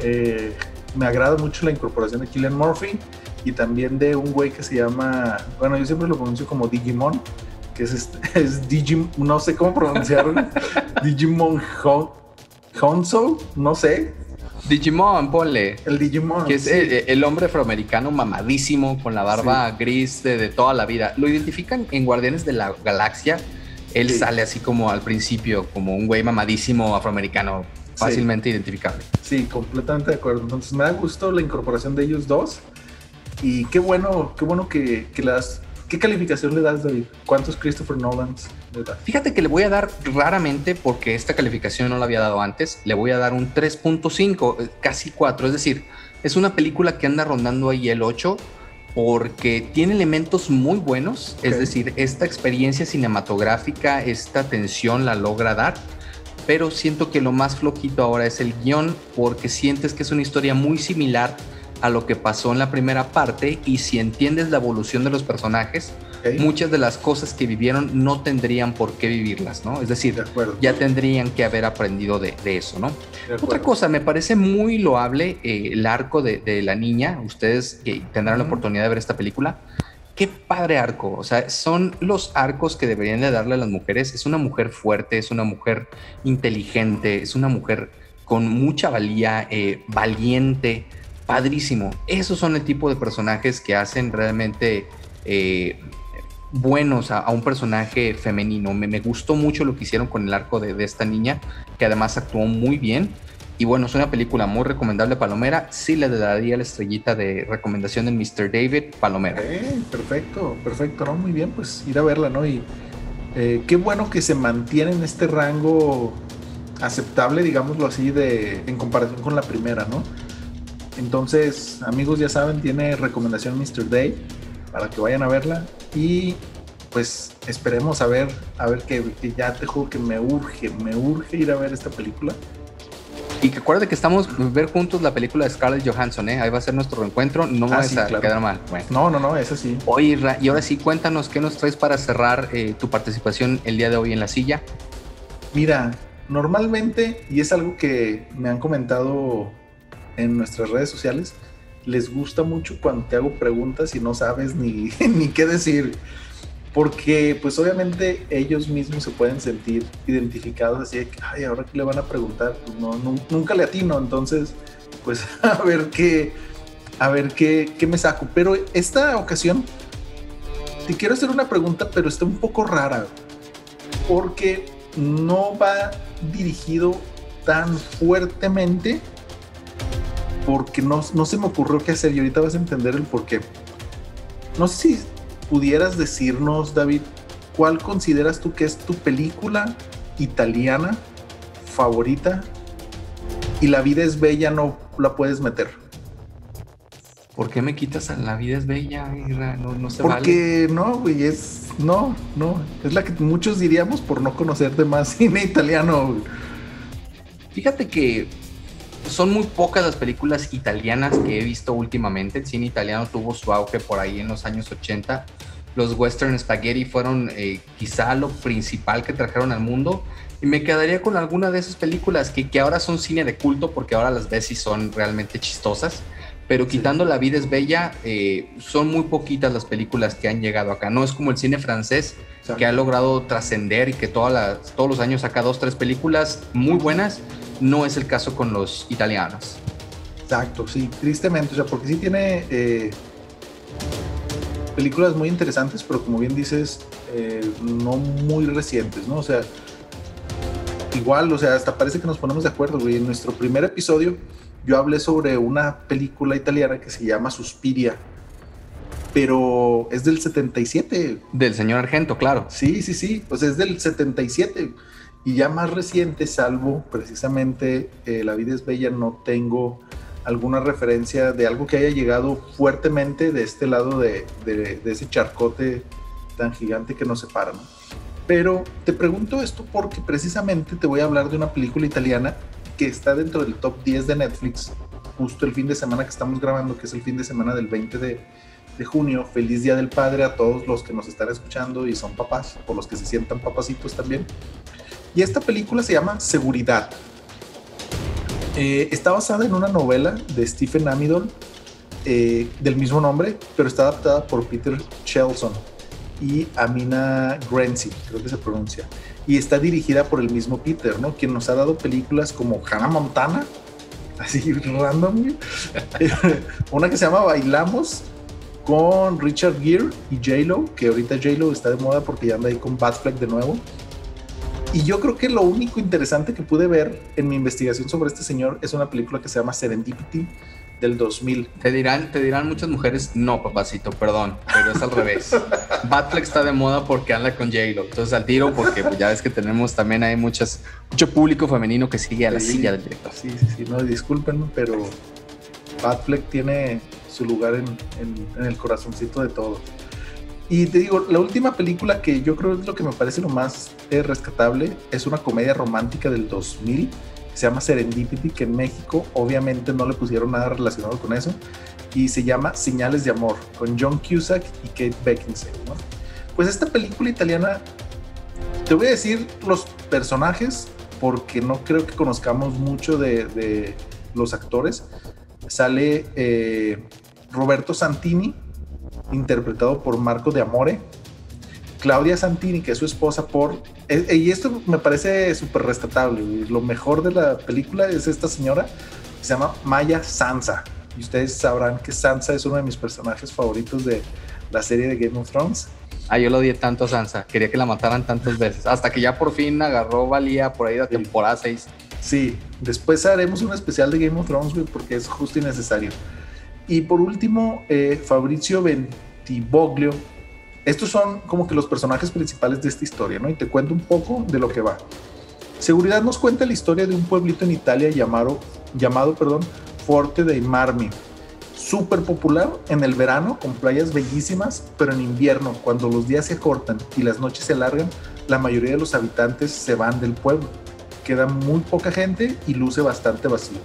Eh, me agrada mucho la incorporación de Killian Murphy y también de un güey que se llama, bueno, yo siempre lo pronuncio como Digimon, que es, este, (laughs) es Digimon, no sé cómo pronunciarlo, (laughs) Digimon Honso, no sé. Digimon, ponle. El Digimon. Que es el, hombre afroamericano mamadísimo con la barba gris de, toda la vida. Lo identifican en Guardianes de la Galaxia. Él sale así como al principio, como un güey mamadísimo afroamericano, fácilmente identificable. Sí, completamente de acuerdo. Entonces me da gusto la incorporación de ellos dos. Y qué bueno, qué bueno que, que las ¿Qué calificación le das, David? ¿Cuántos Christopher Nolans le das? Fíjate que le voy a dar raramente, porque esta calificación no la había dado antes, le voy a dar un 3.5, eh, casi 4. Es decir, es una película que anda rondando ahí el 8 porque tiene elementos muy buenos. Es decir, esta experiencia cinematográfica, esta tensión la logra dar. Pero siento que lo más flojito ahora es el guion porque sientes que es una historia muy similar a lo que pasó en la primera parte y si entiendes la evolución de los personajes, muchas de las cosas que vivieron no tendrían por qué vivirlas, ¿no? Es decir, ya tendrían que haber aprendido de, eso, ¿no? Otra cosa, me parece muy loable eh, el arco de, de, la niña, ustedes que tendrán la oportunidad de ver esta película, qué padre arco. O sea, son los arcos que deberían de darle a las mujeres. Es una mujer fuerte, es una mujer inteligente, es una mujer con mucha valía, eh, valiente, padrísimo. Esos son el tipo de personajes que hacen realmente eh, buenos a, un personaje femenino. Me, gustó mucho lo que hicieron con el arco de esta niña, que además actuó muy bien. Y bueno, es una película muy recomendable, Palomera. Sí le daría la estrellita de recomendación del Mr. David Palomera. perfecto, perfecto. Muy bien, pues ir a verla, ¿no? Y eh, qué bueno que se mantiene en este rango aceptable, digámoslo así, de, en comparación con la primera, ¿no? Entonces, amigos, ya saben, tiene recomendación Mr. Dave para que vayan a verla. Y pues esperemos a ver, a ver que, que ya te juro que me urge, me urge ir a ver esta película. Y que acuérdate que estamos a ver juntos la película de Scarlett Johansson, ¿eh? Ahí va a ser nuestro reencuentro, no me ah, vas a quedar mal. No, no, no, eso sí. Oye, y ahora sí, cuéntanos qué nos traes para cerrar eh, tu participación el día de hoy en la silla. Mira, normalmente, y es algo que me han comentado en nuestras redes sociales, les gusta mucho cuando te hago preguntas y no sabes ni, (laughs) ni qué decir. Porque pues obviamente ellos mismos se pueden sentir identificados así que, ay, ahora que le van a preguntar, pues nunca le atino, entonces pues (laughs) a ver qué, a ver qué, qué me saco. Pero esta ocasión te quiero hacer una pregunta, pero está un poco rara, porque no va dirigido tan fuertemente, porque no, no se me ocurrió qué hacer y ahorita vas a entender el por qué. No sé si pudieras decirnos, David, ¿cuál consideras tú que es tu película italiana favorita y La vida es bella no la puedes meter? ¿Por qué me quitas a La vida es bella? No, no se Porque no, güey, es. No, no. Es la que muchos diríamos por no conocer de más (laughs) cine italiano. Fíjate que son muy pocas las películas italianas que he visto últimamente. El cine italiano tuvo su auge por ahí en los años 80. Los western spaghetti fueron eh, quizá lo principal que trajeron al mundo. Y me quedaría con alguna de esas películas que, que ahora son cine de culto porque ahora las ves y son realmente chistosas. Pero quitando La vida es bella, eh, son muy poquitas las películas que han llegado acá. No es como el cine francés que ha logrado trascender y que todas las, todos los años saca dos, tres películas muy buenas no es el caso con los italianos. Exacto, sí, tristemente, o sea, porque sí tiene eh, películas muy interesantes, pero como bien dices, eh, no muy recientes, ¿no? O sea, igual, o sea, hasta parece que nos ponemos de acuerdo, güey. En nuestro primer episodio yo hablé sobre una película italiana que se llama Suspiria, pero es del 77. Del señor Argento, claro. Sí, sí, sí, pues es del 77. Y ya más reciente, salvo precisamente eh, La vida es bella, no tengo alguna referencia de algo que haya llegado fuertemente de este lado de, ese charcote tan gigante que nos separa. Pero te pregunto esto porque precisamente te voy a hablar de una película italiana que está dentro del top 10 de Netflix, justo el fin de semana que estamos grabando, que es el fin de semana del 20 de, de junio. Feliz Día del Padre a todos los que nos están escuchando y son papás, o los que se sientan papacitos también. Y esta película se llama Seguridad. Eh, está basada en una novela de Stephen Amidon eh, del mismo nombre, pero está adaptada por Peter Chelson y Amina Grenzi, creo que se pronuncia. Y está dirigida por el mismo Peter, ¿no? Quien nos ha dado películas como Hannah Montana, (laughs) así random, (laughs) una que se llama Bailamos con Richard Gere y J-Lo, que ahorita J-Lo está de moda porque ya anda ahí con Batfleck de nuevo. Y yo creo que lo único interesante que pude ver en mi investigación sobre este señor es una película que se llama Serendipity del 2000. Te dirán, te dirán muchas mujeres, no, papacito, perdón, pero es al revés. (laughs) Batfleck está de moda porque anda con J-Lo. Entonces al tiro, porque pues, ya ves que tenemos también hay muchas, mucho público femenino que sigue a la silla del director. Sí, sí, sí, no, discúlpenme, pero Batfleck tiene su lugar en, en el corazoncito de todos. Y te digo, la última película que yo creo es lo que me parece lo más eh, rescatable es una comedia romántica del 2000 que se llama Serendipity, que en México obviamente no le pusieron nada relacionado con eso, y se llama Señales de Amor, con John Cusack y Kate Beckinsale. Pues esta película italiana, te voy a decir los personajes porque no creo que conozcamos mucho de, los actores. Sale eh, Roberto Santini, interpretado por Marco de Amore. Claudia Santini, que es su esposa por... Eh, y esto me parece súper restatable. Lo mejor de la película es esta señora, que se llama Maya Sansa. Y ustedes sabrán que Sansa es uno de mis personajes favoritos de la serie de Game of Thrones. Ah, yo lo odié tanto a Sansa. Quería que la mataran tantas veces. Hasta que ya por fin agarró valía por ahí de temporada 6. Sí, después haremos un especial de Game of Thrones, porque es justo y necesario. Y por último, eh, Fabrizio Bentivoglio. Estos son como que los personajes principales de esta historia, ¿no? Y te cuento un poco de lo que va. Seguridad nos cuenta la historia de un pueblito en Italia llamado, llamado perdón, Forte dei Marmi, súper popular en el verano con playas bellísimas, pero en invierno, cuando los días se acortan y las noches se alargan, la mayoría de los habitantes se van del pueblo. Queda muy poca gente y luce bastante vacío.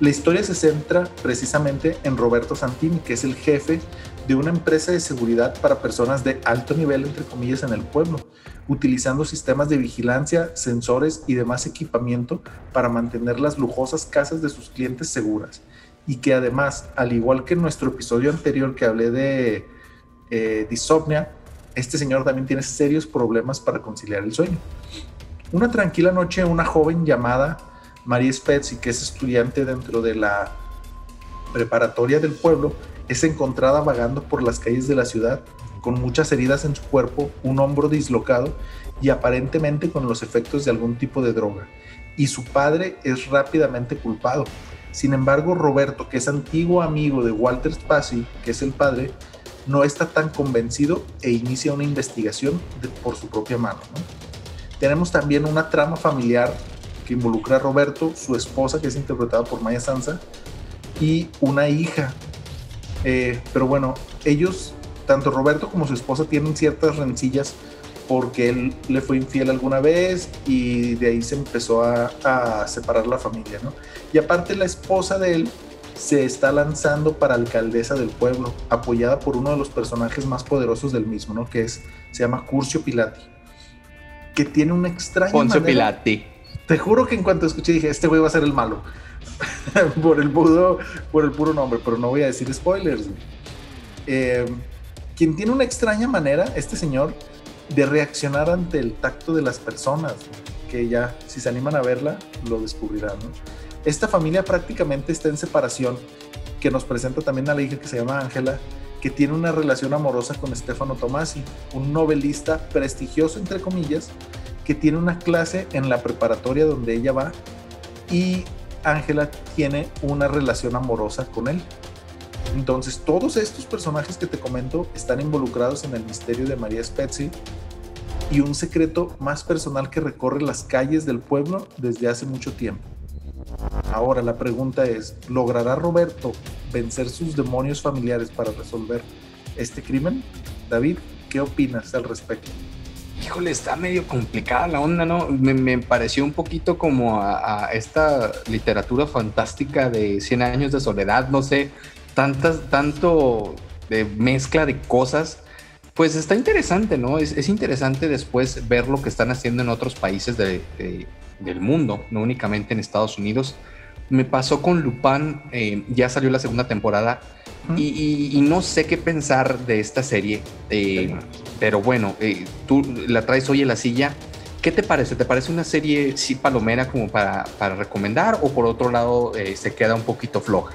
La historia se centra precisamente en Roberto Santini, que es el jefe de una empresa de seguridad para personas de alto nivel, entre comillas, en el pueblo, utilizando sistemas de vigilancia, sensores y demás equipamiento para mantener las lujosas casas de sus clientes seguras. Y que además, al igual que en nuestro episodio anterior que hablé de eh, este señor también tiene serios problemas para conciliar el sueño. Una tranquila noche, una joven llamada María Spezzi, que es estudiante dentro de la preparatoria del pueblo, es encontrada vagando por las calles de la ciudad con muchas heridas en su cuerpo, un hombro dislocado y aparentemente con los efectos de algún tipo de droga. Y su padre es rápidamente culpado. Sin embargo, Roberto, que es antiguo amigo de Walter Spazzi, que es el padre, no está tan convencido e inicia una investigación por su propia mano. Tenemos también una trama familiar que involucra a Roberto, su esposa, que es interpretada por Maya Sansa, y una hija eh, pero bueno, ellos, tanto Roberto como su esposa, tienen ciertas rencillas porque él le fue infiel alguna vez y de ahí se empezó a, separar la familia, ¿no? Y aparte la esposa de él se está lanzando para alcaldesa del pueblo, apoyada por uno de los personajes más poderosos del mismo, ¿no? Que es, se llama Curcio Pilati, que tiene un extraño Poncio Pilati. Te juro que en cuanto escuché dije, este güey va a ser el malo. (laughs) por, el puro, por el puro nombre, pero no voy a decir spoilers. Eh, quien tiene una extraña manera, este señor, de reaccionar ante el tacto de las personas, que ya, si se animan a verla, lo descubrirán. Esta familia prácticamente está en separación, que nos presenta también a la hija que se llama Ángela, que tiene una relación amorosa con Stefano Tomasi, un novelista prestigioso, entre comillas, que tiene una clase en la preparatoria donde ella va y Ángela tiene una relación amorosa con él. Entonces, todos estos personajes que te comento están involucrados en el misterio de María Spezzi y un secreto más personal que recorre las calles del pueblo desde hace mucho tiempo. Ahora la pregunta es, ¿logrará Roberto vencer sus demonios familiares para resolver este crimen? David, ¿qué opinas al respecto? Híjole, está medio complicada la onda, ¿no? Me, pareció un poquito como a, esta literatura fantástica de 100 años de soledad, no sé, tantas, tanto de mezcla de cosas. Pues está interesante, ¿no? Es, interesante después ver lo que están haciendo en otros países del mundo, no únicamente en Estados Unidos. Me pasó con Lupin, eh, ya salió la segunda temporada y, no sé qué pensar de esta serie, eh, pero bueno, eh, tú la traes hoy en la silla. ¿Qué te parece? ¿Te parece una serie sí palomera como para, para recomendar o por otro lado se queda un poquito floja?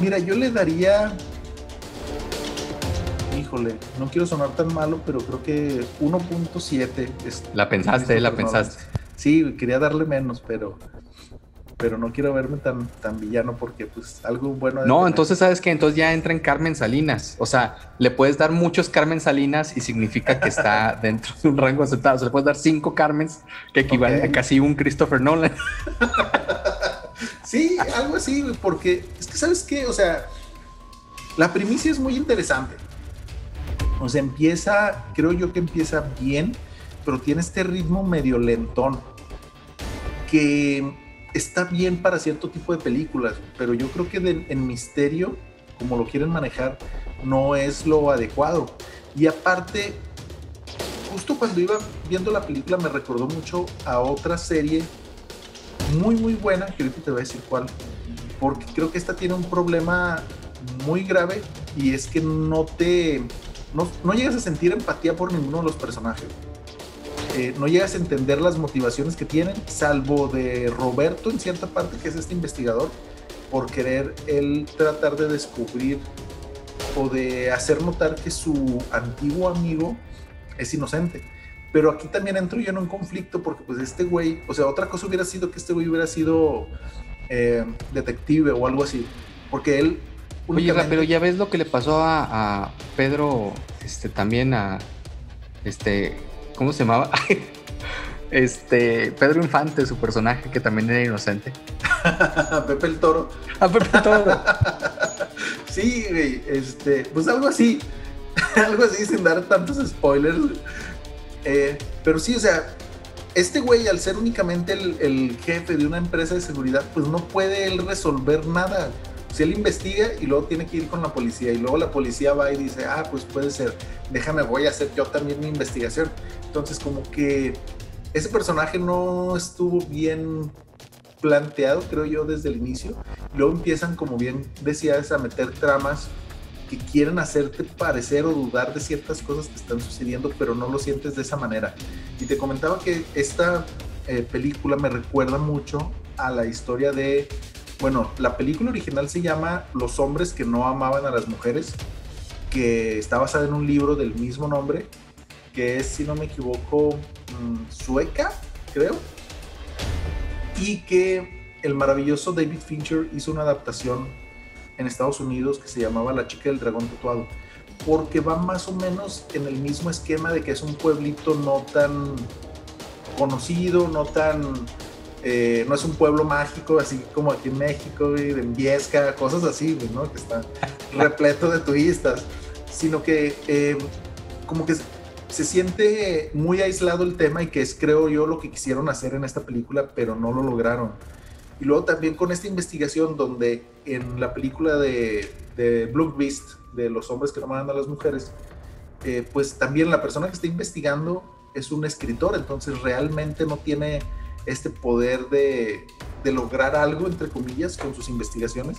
Mira, yo le daría, híjole, no quiero sonar tan malo, pero creo que 1.7 es... La pensaste, la pensaste. Sí, quería darle menos, pero pero no quiero verme tan, tan villano porque pues algo bueno... No, entonces sabes que entonces ya entra en Carmen Salinas, o sea, le puedes dar muchos Carmen Salinas y significa que está (laughs) dentro de un rango aceptado, o sea, le puedes dar cinco Carmens que equivalen a casi un Christopher Nolan. (laughs) sí, algo así, porque es que sabes qué, o sea, la primicia es muy interesante. O sea, empieza, creo yo que empieza bien, pero tiene este ritmo medio lentón que está bien para cierto tipo de películas, pero yo creo que en misterio, como lo quieren manejar, no es lo adecuado. Y aparte, justo cuando iba viendo la película me recordó mucho a otra serie muy, muy buena, que ahorita te voy a decir cuál, porque creo que esta tiene un problema muy grave y es que no te, no, no llegas a sentir empatía por ninguno de los personajes. Eh, no llegas a entender las motivaciones que tienen, salvo de Roberto en cierta parte, que es este investigador, por querer él tratar de descubrir o de hacer notar que su antiguo amigo es inocente. Pero aquí también entro yo en un conflicto porque pues este güey, o sea, otra cosa hubiera sido que este güey hubiera sido eh, detective o algo así. Porque él... Oye, pero ya ves lo que le pasó a, a Pedro, este, también a, este, ¿cómo se llamaba? (laughs) este, Pedro Infante, su personaje, que también era inocente. (laughs) Pepe el Toro. A Pepe el Toro. (laughs) sí, güey, este, pues algo así. algo así, sin dar tantos spoilers. Eh, pero sí, o sea, este güey, al ser únicamente el, jefe de una empresa de seguridad, pues no puede él resolver nada. Si él investiga y luego tiene que ir con la policía y luego la policía va y dice, ah, pues puede ser, déjame, voy a hacer yo también mi investigación. Entonces como que ese personaje no estuvo bien planteado, creo yo, desde el inicio. Luego empiezan, como bien decías, a meter tramas que quieren hacerte parecer o dudar de ciertas cosas que están sucediendo, pero no lo sientes de esa manera. Y te comentaba que esta eh, película me recuerda mucho a la historia de, bueno, la película original se llama Los hombres que no amaban a las mujeres, que está basada en un libro del mismo nombre, que es, si no me equivoco, mm, sueca, creo, y que el maravilloso David Fincher hizo una adaptación en Estados Unidos que se llamaba La chica del dragón tatuado, porque va más o menos en el mismo esquema de que es un pueblito no tan conocido, no tan... Eh, no es un pueblo mágico, así como aquí en México, de Viesca, cosas así, ¿no? Que está repleto de turistas, sino que eh, como que se siente muy aislado el tema y que es, creo yo, lo que quisieron hacer en esta película, pero no lo lograron. Y luego también con esta investigación donde en la película de, de Blue Beast, de los hombres que mandan a las mujeres, eh, pues también la persona que está investigando es un escritor, entonces realmente no tiene este poder de, de lograr algo, entre comillas, con sus investigaciones,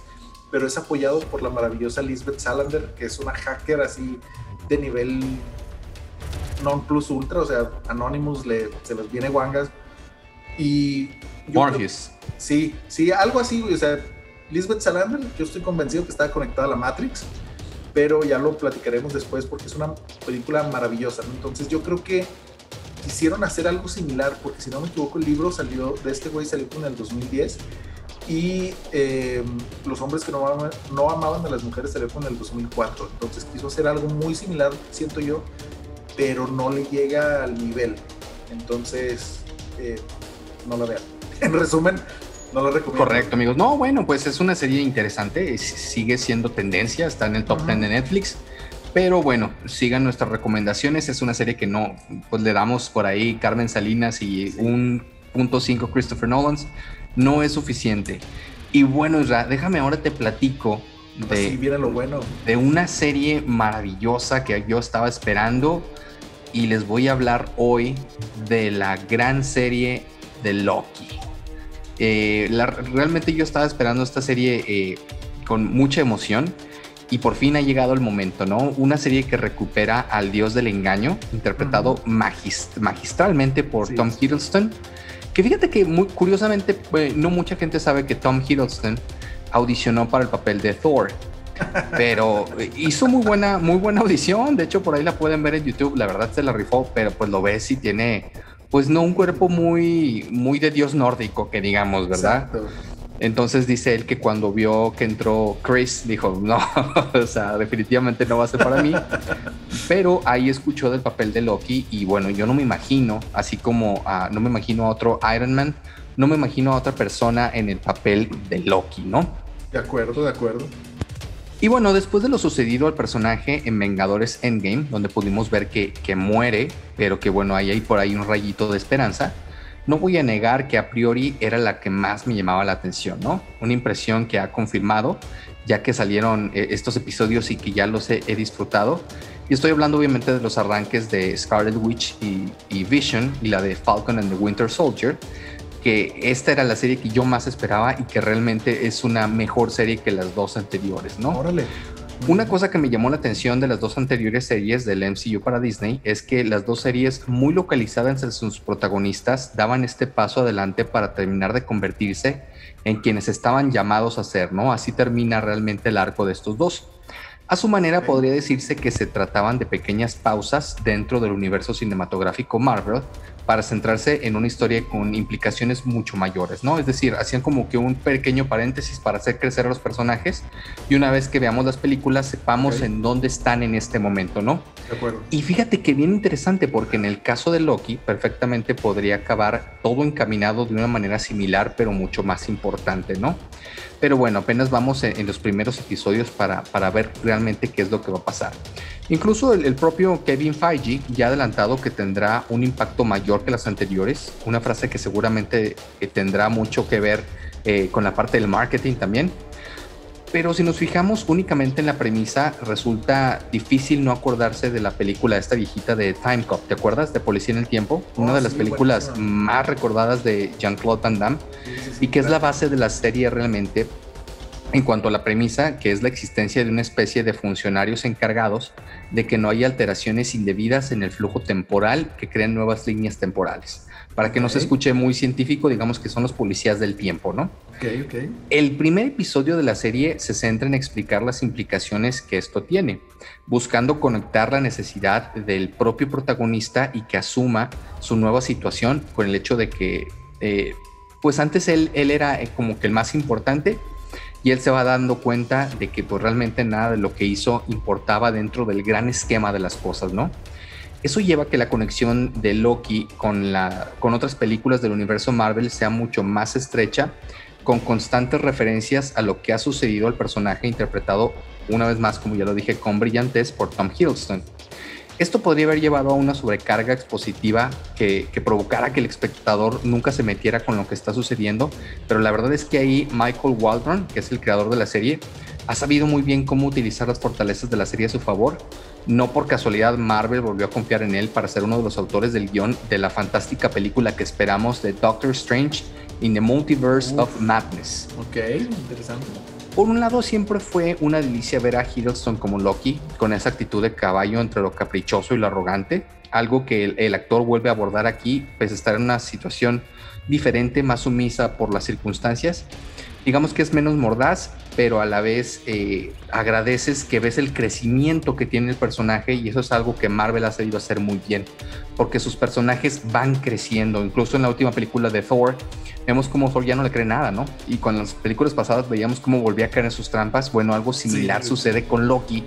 pero es apoyado por la maravillosa Lisbeth Salander, que es una hacker así de nivel non plus ultra, o sea, Anonymous le, se les viene guangas. Y Morpheus. Sí, sí, algo así, o sea, Lisbeth Salander, yo estoy convencido que está conectada a la Matrix, pero ya lo platicaremos después porque es una película maravillosa, Entonces yo creo que quisieron hacer algo similar, porque si no me equivoco el libro salió, de este güey salió en el 2010 y eh, los hombres que no amaban, no amaban a las mujeres salió en el 2004, entonces quiso hacer algo muy similar, siento yo, pero no le llega al nivel, entonces eh, no la vean. (laughs) en resumen, no lo recomiendo. Correcto, amigos. No, bueno, pues es una serie interesante, sigue siendo tendencia, está en el top 10 de Netflix. Pero bueno, sigan nuestras recomendaciones. Es una serie que no, pues le damos por ahí Carmen Salinas y un punto cinco Christopher Nolan. No es suficiente. Y bueno, Isra, déjame ahora te platico de, lo bueno. de una serie maravillosa que yo estaba esperando y les voy a hablar hoy de la gran serie de Loki. Eh, realmente yo estaba esperando esta serie eh, con mucha emoción y por fin ha llegado el momento, ¿no? Una serie que recupera al dios del engaño, interpretado magistralmente por Tom Hiddleston. Que fíjate que muy curiosamente, pues, no mucha gente sabe que Tom Hiddleston audicionó para el papel de Thor. (laughs) Pero hizo muy buena, muy buena audición. De hecho, por ahí la pueden ver en YouTube. La verdad se la rifó, pero pues lo ves y tiene pues no un cuerpo muy, muy de dios nórdico, que digamos, ¿verdad? Entonces dice él que cuando vio que entró Chris, dijo, no, (laughs) o sea, definitivamente no va a ser para mí. Pero ahí escuchó del papel de Loki y bueno, yo no me imagino, así como no me imagino a otro Iron Man, no me imagino a otra persona en el papel de Loki, ¿no? De acuerdo, de acuerdo. Y bueno, después de lo sucedido al personaje en Vengadores Endgame, donde pudimos ver que, que muere, pero que bueno, hay ahí por ahí un rayito de esperanza, no voy a negar que a priori era la que más me llamaba la atención, ¿no? Una impresión que ha confirmado ya que salieron eh, estos episodios y que ya los he, disfrutado. Y estoy hablando obviamente de los arranques de Scarlet Witch y, Vision y la de Falcon and the Winter Soldier, que esta era la serie que yo más esperaba y que realmente es una mejor serie que las dos anteriores, ¿no? Órale. Una cosa que me llamó la atención de las dos anteriores series del MCU para Disney es que las dos series muy localizadas en sus protagonistas daban este paso adelante para terminar de convertirse en quienes estaban llamados a ser, ¿no? Así termina realmente el arco de estos dos. A su manera podría decirse que se trataban de pequeñas pausas dentro del universo cinematográfico Marvel para centrarse en una historia con implicaciones mucho mayores, ¿no? Es decir, hacían como que un pequeño paréntesis para hacer crecer a los personajes y una vez que veamos las películas sepamos en dónde están en este momento, ¿no? De acuerdo. Y fíjate que bien interesante porque en el caso de Loki perfectamente podría acabar todo encaminado de una manera similar pero mucho más importante, ¿no? Pero bueno, apenas vamos en, los primeros episodios para, para, ver realmente qué es lo que va a pasar. Incluso el, propio Kevin Feige ya ha adelantado que tendrá un impacto mayor que las anteriores, una frase que seguramente eh, tendrá mucho que ver eh, con la parte del marketing también. Pero si nos fijamos únicamente en la premisa, resulta difícil no acordarse de la película esta viejita de Time Cop. ¿Te acuerdas? De Policía en el Tiempo. Una oh, de las películas más recordadas de Jean-Claude Van Damme. y que es la base de la serie realmente en cuanto a la premisa, que es la existencia de una especie de funcionarios encargados de que no haya alteraciones indebidas en el flujo temporal que creen nuevas líneas temporales. Para que no se escuche muy científico, digamos que son los policías del tiempo, ¿no? Okay, okay. El primer episodio de la serie se centra en explicar las implicaciones que esto tiene, buscando conectar la necesidad del propio protagonista y que asuma su nueva situación con el hecho de que, eh, pues antes él, él era eh, como que el más importante y él se va dando cuenta de que pues realmente nada de lo que hizo importaba dentro del gran esquema de las cosas, ¿no? Eso lleva a que la conexión de Loki con, la, con otras películas del universo Marvel sea mucho más estrecha, con constantes referencias a lo que ha sucedido al personaje interpretado, una vez más, como ya lo dije, con brillantez por Tom Hiddleston. Esto podría haber llevado a una sobrecarga expositiva que, que, provocara que el espectador nunca se metiera con lo que está sucediendo, pero la verdad es que ahí Michael Waldron, que es el creador de la serie, ha sabido muy bien cómo utilizar las fortalezas de la serie a su favor no por casualidad Marvel volvió a confiar en él para ser uno de los autores del guion de la fantástica película que esperamos de Doctor Strange in the Multiverse of Madness. Ok, interesante. Por un lado, siempre fue una delicia ver a Hiddleston como Loki, con esa actitud de caballo entre lo caprichoso y lo arrogante, algo que el, actor vuelve a abordar aquí, pese estar en una situación diferente, más sumisa por las circunstancias digamos que es menos mordaz, pero a la vez eh, agradeces que ves el crecimiento que tiene el personaje y eso es algo que Marvel ha sabido hacer muy bien, porque sus personajes van creciendo. Incluso en la última película de Thor, vemos como Thor ya no le cree nada, ¿no? Y con las películas pasadas veíamos cómo volvía a caer en sus trampas. Bueno, algo similar sucede con Loki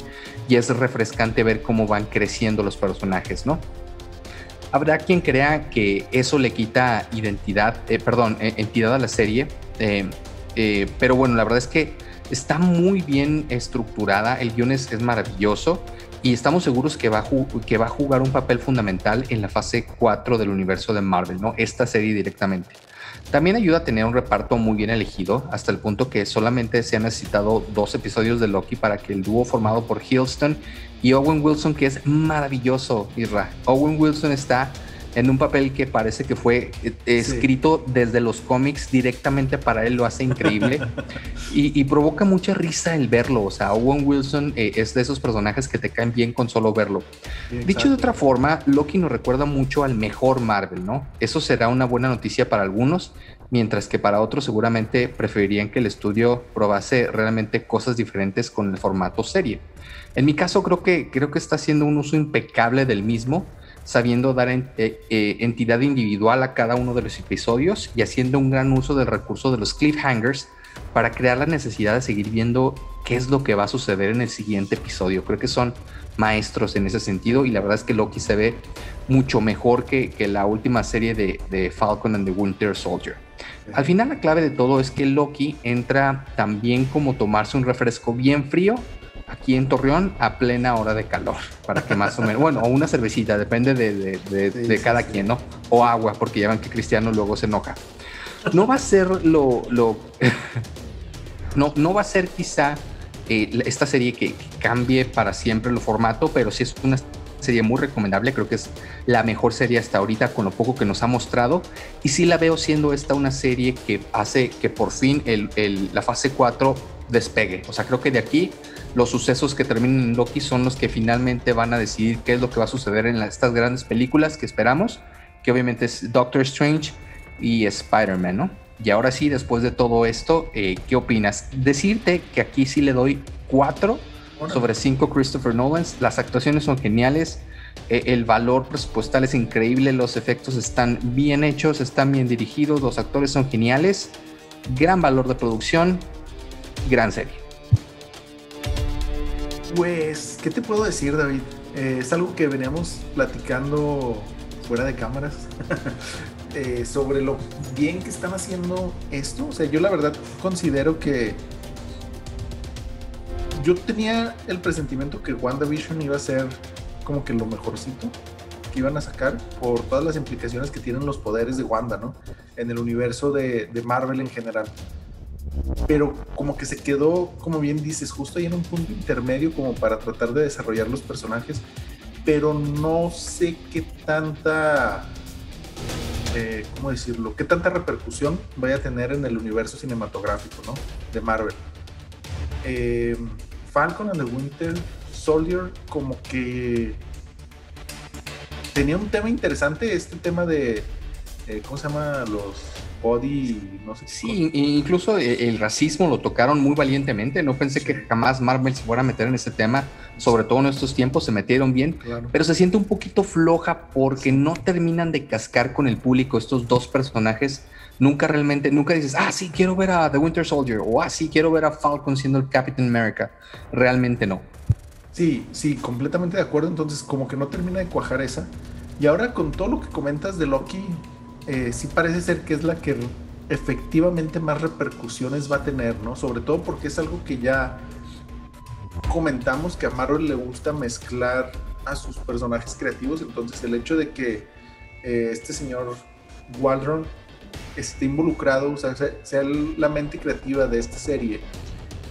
y es refrescante ver cómo van creciendo los personajes, ¿no? Habrá quien crea que eso le quita identidad, eh, perdón, eh, entidad a la serie. Eh, pero bueno, la verdad es que está muy bien estructurada, el guion es, maravilloso y estamos seguros que va, a jugar un papel fundamental en la fase 4 del universo de Marvel, ¿no? Esta serie directamente. También ayuda a tener un reparto muy bien elegido, hasta el punto que solamente se han necesitado dos episodios de Loki para que el dúo formado por Hiddleston y Owen Wilson, que es maravilloso, Isra. Owen Wilson está en un papel que parece que fue eh, escrito desde los cómics directamente para él, lo hace increíble (laughs) y, provoca mucha risa el verlo. O sea, Owen Wilson eh, es de esos personajes que te caen bien con solo verlo. Dicho de otra forma, Loki nos recuerda mucho al mejor Marvel, ¿no? Eso será una buena noticia para algunos, mientras que para otros seguramente preferirían que el estudio probase realmente cosas diferentes con el formato serie. En mi caso creo que, creo que está haciendo un uso impecable del mismo sabiendo dar eh, eh, entidad individual a cada uno de los episodios y haciendo un gran uso del recurso de los cliffhangers para crear la necesidad de seguir viendo qué es lo que va a suceder en el siguiente episodio. Creo que son maestros en ese sentido y la verdad es que Loki se ve mucho mejor que, la última serie de, de, Falcon and the Winter Soldier. Al final la clave de todo es que Loki entra también como tomarse un refresco bien frío aquí en Torreón a plena hora de calor, para que más o menos, bueno, o una cervecita, depende de, cada quien, ¿no? O agua, porque ya ven que Cristiano luego se enoja. No va a ser lo, lo (laughs) no, no va a ser quizá eh, esta serie que, cambie para siempre el formato, pero sí es una serie muy recomendable, creo que es la mejor serie hasta ahorita con lo poco que nos ha mostrado y sí la veo siendo esta una serie que hace que por fin el, la fase 4 despegue, o sea, creo que de aquí los sucesos que terminen en Loki son los que finalmente van a decidir qué es lo que va a suceder en estas grandes películas que esperamos, que obviamente es Doctor Strange y Spider-Man, ¿no? Y ahora sí, después de todo esto, eh, ¿qué opinas? Decirte que aquí sí le doy 4 sobre 5 Christopher Nolan. Las actuaciones son geniales, eh, el valor presupuestal es increíble, los efectos están bien hechos, están bien dirigidos, los actores son geniales, gran valor de producción, gran serie. Pues, ¿qué te puedo decir, David? Eh, es algo que veníamos platicando fuera de cámaras. (laughs) Eh, sobre lo bien que están haciendo esto. O sea, yo la verdad considero que yo tenía el presentimiento que WandaVision iba a ser como que lo mejorcito que iban a sacar por todas las implicaciones que tienen los poderes de Wanda, ¿no? En el universo de, de Marvel en general. Pero como que se quedó, como bien dices, justo ahí en un punto intermedio como para tratar de desarrollar los personajes, pero no sé qué tanta eh, ¿cómo decirlo? ¿Qué tanta repercusión vaya a tener en el universo cinematográfico, ¿no? De Marvel. Eh, Falcon and the Winter Soldier como que tenía un tema interesante, este tema de, eh, ¿cómo se llama? Los body, no sé. Sí, incluso el racismo lo tocaron muy valientemente. No pensé que jamás Marvel se fuera a meter en ese tema, sobre todo en estos tiempos se metieron bien, pero se siente un poquito floja porque no terminan de cascar con el público estos dos personajes. Nunca realmente, nunca dices, ah, sí, quiero ver a The Winter Soldier o ah, sí, quiero ver a Falcon siendo el Captain America. Realmente no. Sí, sí, completamente de acuerdo. Entonces, como que no termina de cuajar esa. Y ahora con todo lo que comentas de Loki, eh, sí parece ser que es la que efectivamente más repercusiones va a tener, ¿no? Sobre todo porque es algo que ya comentamos que a Marvel le gusta mezclar a sus personajes creativos, entonces el hecho de que eh, este señor Waldron esté involucrado, o sea, sea la mente creativa de esta serie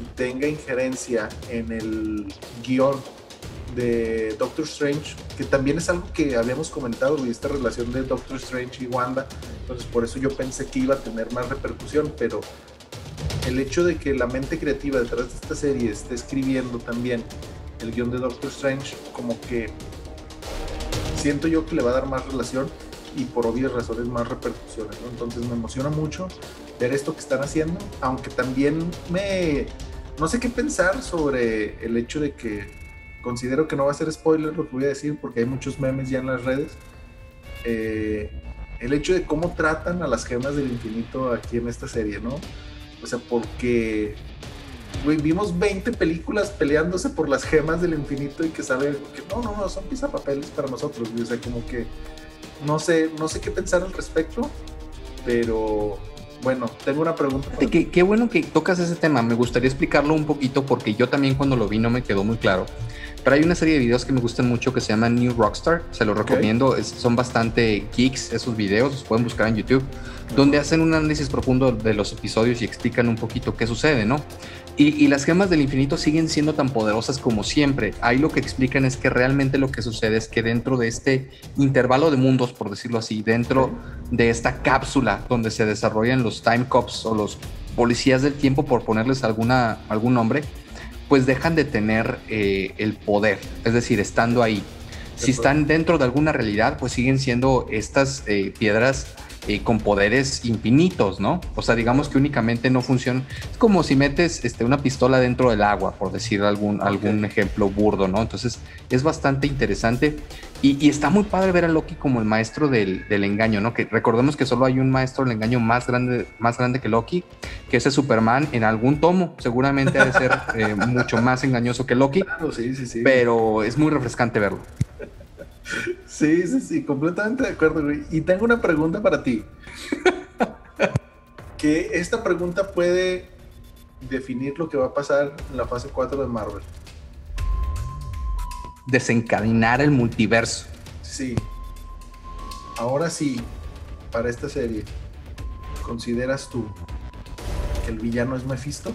y tenga injerencia en el guion de Doctor Strange, que también es algo que habíamos comentado, y esta relación de Doctor Strange y Wanda, entonces por eso yo pensé que iba a tener más repercusión, pero el hecho de que la mente creativa detrás de esta serie esté escribiendo también el guion de Doctor Strange, como que siento yo que le va a dar más relación y por obvias razones más repercusiones, Entonces me emociona mucho ver esto que están haciendo, aunque también me... No sé qué pensar sobre el hecho de que considero que no va a ser spoiler lo que voy a decir porque hay muchos memes ya en las redes. Eh, el hecho de cómo tratan a las gemas del infinito aquí en esta serie, ¿no? O sea, porque vimos 20 películas peleándose por las gemas del infinito y que saben que no, no, no, son papeles para nosotros. O sea, como que no sé, no sé qué pensar al respecto, pero bueno, tengo una pregunta. Qué, qué bueno que tocas ese tema. Me gustaría explicarlo un poquito porque yo también cuando lo vi no me quedó muy claro. Pero hay una serie de videos que me gustan mucho que se llama New Rockstar. Se los recomiendo. son bastante geeks esos videos. Los pueden buscar en YouTube. Donde hacen un análisis profundo de los episodios y explican un poquito qué sucede, ¿no? Y, las gemas del infinito siguen siendo tan poderosas como siempre. Ahí lo que explican es que realmente lo que sucede es que dentro de este intervalo de mundos, por decirlo así, dentro de esta cápsula donde se desarrollan los time cops o los policías del tiempo, por ponerles alguna, algún nombre, pues dejan de tener eh, el poder, es decir, estando ahí. Si están dentro de alguna realidad, pues siguen siendo estas eh, piedras eh, con poderes infinitos, ¿no? O sea, digamos que únicamente no funciona. Es como si metes este, una pistola dentro del agua, por decir algún, algún ejemplo burdo, ¿no? Entonces es bastante interesante y, está muy padre ver a Loki como el maestro del, engaño, ¿no? Que recordemos que solo hay un maestro del engaño más grande, más grande que Loki, que es el Superman en algún tomo. Seguramente ha de ser (laughs) eh, mucho más engañoso que Loki. sí, sí, sí. Pero es muy refrescante verlo. (laughs) Sí, sí, sí, completamente de acuerdo, güey. Y tengo una pregunta para ti. (laughs) que esta pregunta puede definir lo que va a pasar en la fase 4 de Marvel. Desencadenar el multiverso. Sí. Ahora sí, para esta serie, ¿consideras tú que el villano es Mephisto?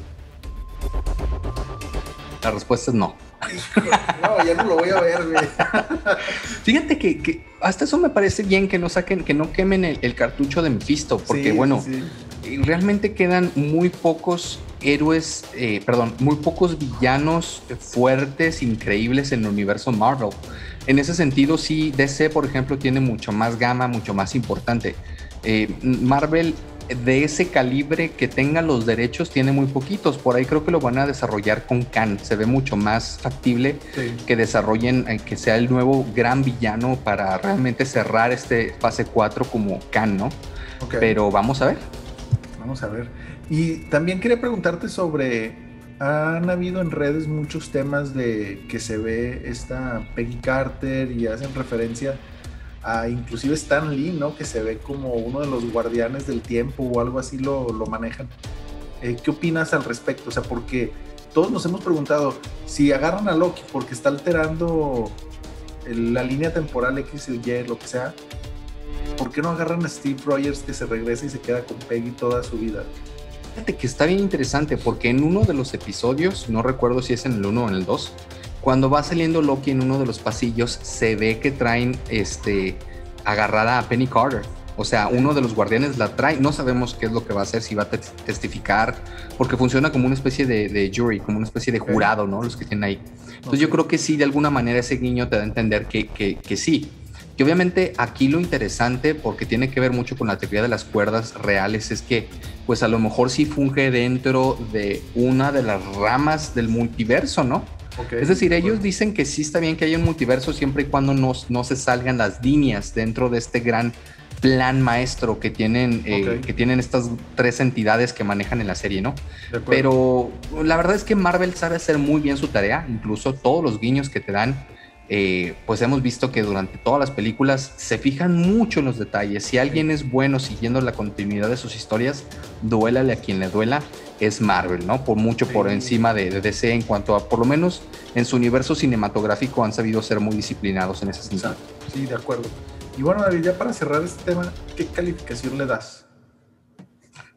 La respuesta es no. (laughs) no, ya no lo voy a ver, güey. Fíjate que, hasta eso me parece bien que no saquen, que no quemen el, cartucho de Mephisto, porque bueno, realmente quedan muy pocos héroes, eh, perdón, muy pocos villanos fuertes, increíbles en el universo Marvel. En ese sentido, sí, DC, por ejemplo, tiene mucho más gama, mucho más importante. Eh, Marvel de ese calibre que tenga los derechos tiene muy poquitos. Por ahí creo que lo van a desarrollar con Khan. Se ve mucho más factible que desarrollen, eh, que sea el nuevo gran villano para realmente cerrar este fase 4 como Khan, ¿no? Pero vamos a ver. Vamos a ver. Y también quería preguntarte sobre han habido en redes muchos temas de que se ve esta Peggy Carter y hacen referencia a inclusive Stan Lee, ¿no? Que se ve como uno de los guardianes del tiempo o algo así lo, manejan. Eh, ¿Qué opinas al respecto? O sea, porque todos nos hemos preguntado si agarran a Loki porque está alterando la línea temporal X y Y, lo que sea, ¿por qué no agarran a Steve Rogers que se regresa y se queda con Peggy toda su vida? que está bien interesante porque en uno de los episodios, no recuerdo si es en el 1 o en el 2, cuando va saliendo Loki en uno de los pasillos, se ve que traen este, agarrada a Penny Carter. O sea, uno de los guardianes la trae. No sabemos qué es lo que va a hacer, si va a testificar, porque funciona como una especie de, jury, como una especie de jurado, ¿no? Los que tienen ahí. Entonces yo creo que sí, de alguna manera ese guiño te da a entender que, que, que sí. Que obviamente aquí lo interesante, porque tiene que ver mucho con la teoría de las cuerdas reales, es que pues a lo mejor sí funge dentro de una de las ramas del multiverso, ¿no? Es decir, ellos dicen que sí está bien que haya un multiverso siempre y cuando no, no se salgan las líneas dentro de este gran plan maestro que tienen, eh, que tienen estas tres entidades que manejan en la serie, ¿no? Pero la verdad es que Marvel sabe hacer muy bien su tarea, incluso todos los guiños que te dan eh, pues hemos visto que durante todas las películas se fijan mucho en los detalles. Si alguien es bueno siguiendo la continuidad de sus historias, duélale a quien le duela, es Marvel, ¿no? Por mucho por encima de, DC en cuanto a, por lo menos en su universo cinematográfico, han sabido ser muy disciplinados en ese sentido. Sí, de acuerdo. Y bueno, David, ya para cerrar este tema, ¿qué calificación le das?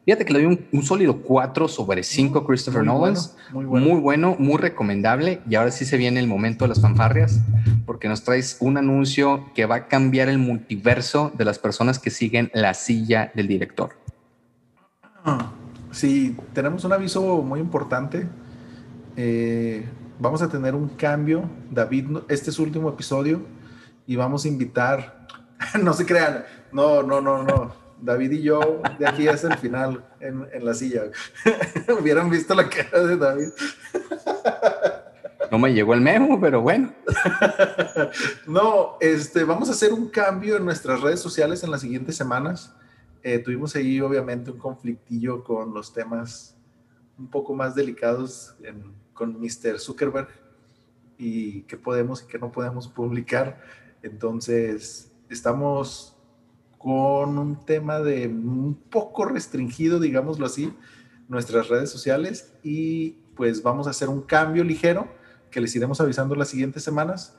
Fíjate que le doy un, sólido 4 sobre 5 Christopher Nolan. muy, bueno. muy bueno, muy recomendable. Y ahora sí se viene el momento de las fanfarrias, porque nos traes un anuncio que va a cambiar el multiverso de las personas que siguen la silla del director. Sí, tenemos un aviso muy importante. Eh, vamos a tener un cambio. David, este es su último episodio y vamos a invitar. (laughs) no se crean, no, no, no, no. David y yo, de aquí es el final en, la silla. (laughs) Hubieran visto la cara de David. no me llegó el memo, pero bueno. (laughs) no, este, vamos a hacer un cambio en nuestras redes sociales en las siguientes semanas. Eh, tuvimos ahí obviamente un conflictillo con los temas un poco más delicados con Mr. Zuckerberg y qué podemos y qué no podemos publicar. Entonces, estamos con un tema de un poco restringido, digámoslo así, nuestras redes sociales y pues vamos a hacer un cambio ligero que les iremos avisando las siguientes semanas,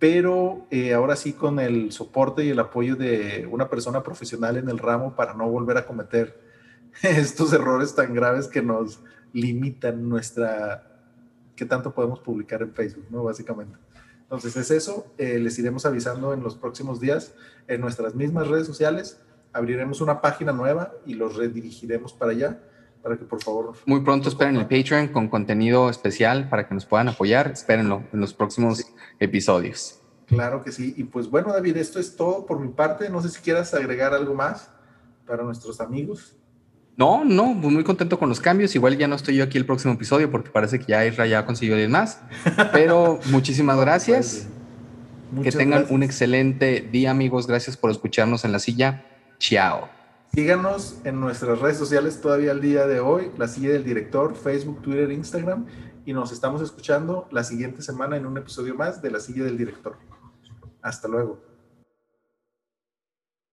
pero eh, ahora sí con el soporte y el apoyo de una persona profesional en el ramo para no volver a cometer (laughs) estos errores tan graves que nos limitan nuestra, qué tanto podemos publicar en Facebook, ¿no? Básicamente. Entonces es eso, eh, les iremos avisando en los próximos días en nuestras mismas redes sociales, abriremos una página nueva y los redirigiremos para allá, para que por favor... Muy pronto esperen el Patreon con contenido especial para que nos puedan apoyar, espérenlo en los próximos episodios. Claro que sí, y pues bueno David, esto es todo por mi parte, no sé si quieras agregar algo más para nuestros amigos. No, no, pues muy contento con los cambios. Igual ya no estoy yo aquí el próximo episodio porque parece que ya Isra ya consiguió 10 más. Pero (laughs) muchísimas gracias. que tengan un excelente día, amigos. Gracias por escucharnos en la silla. Chao. Síganos en nuestras redes sociales todavía el día de hoy, la silla del director, Facebook, Twitter, Instagram. Y nos estamos escuchando la siguiente semana en un episodio más de la silla del director. Hasta luego.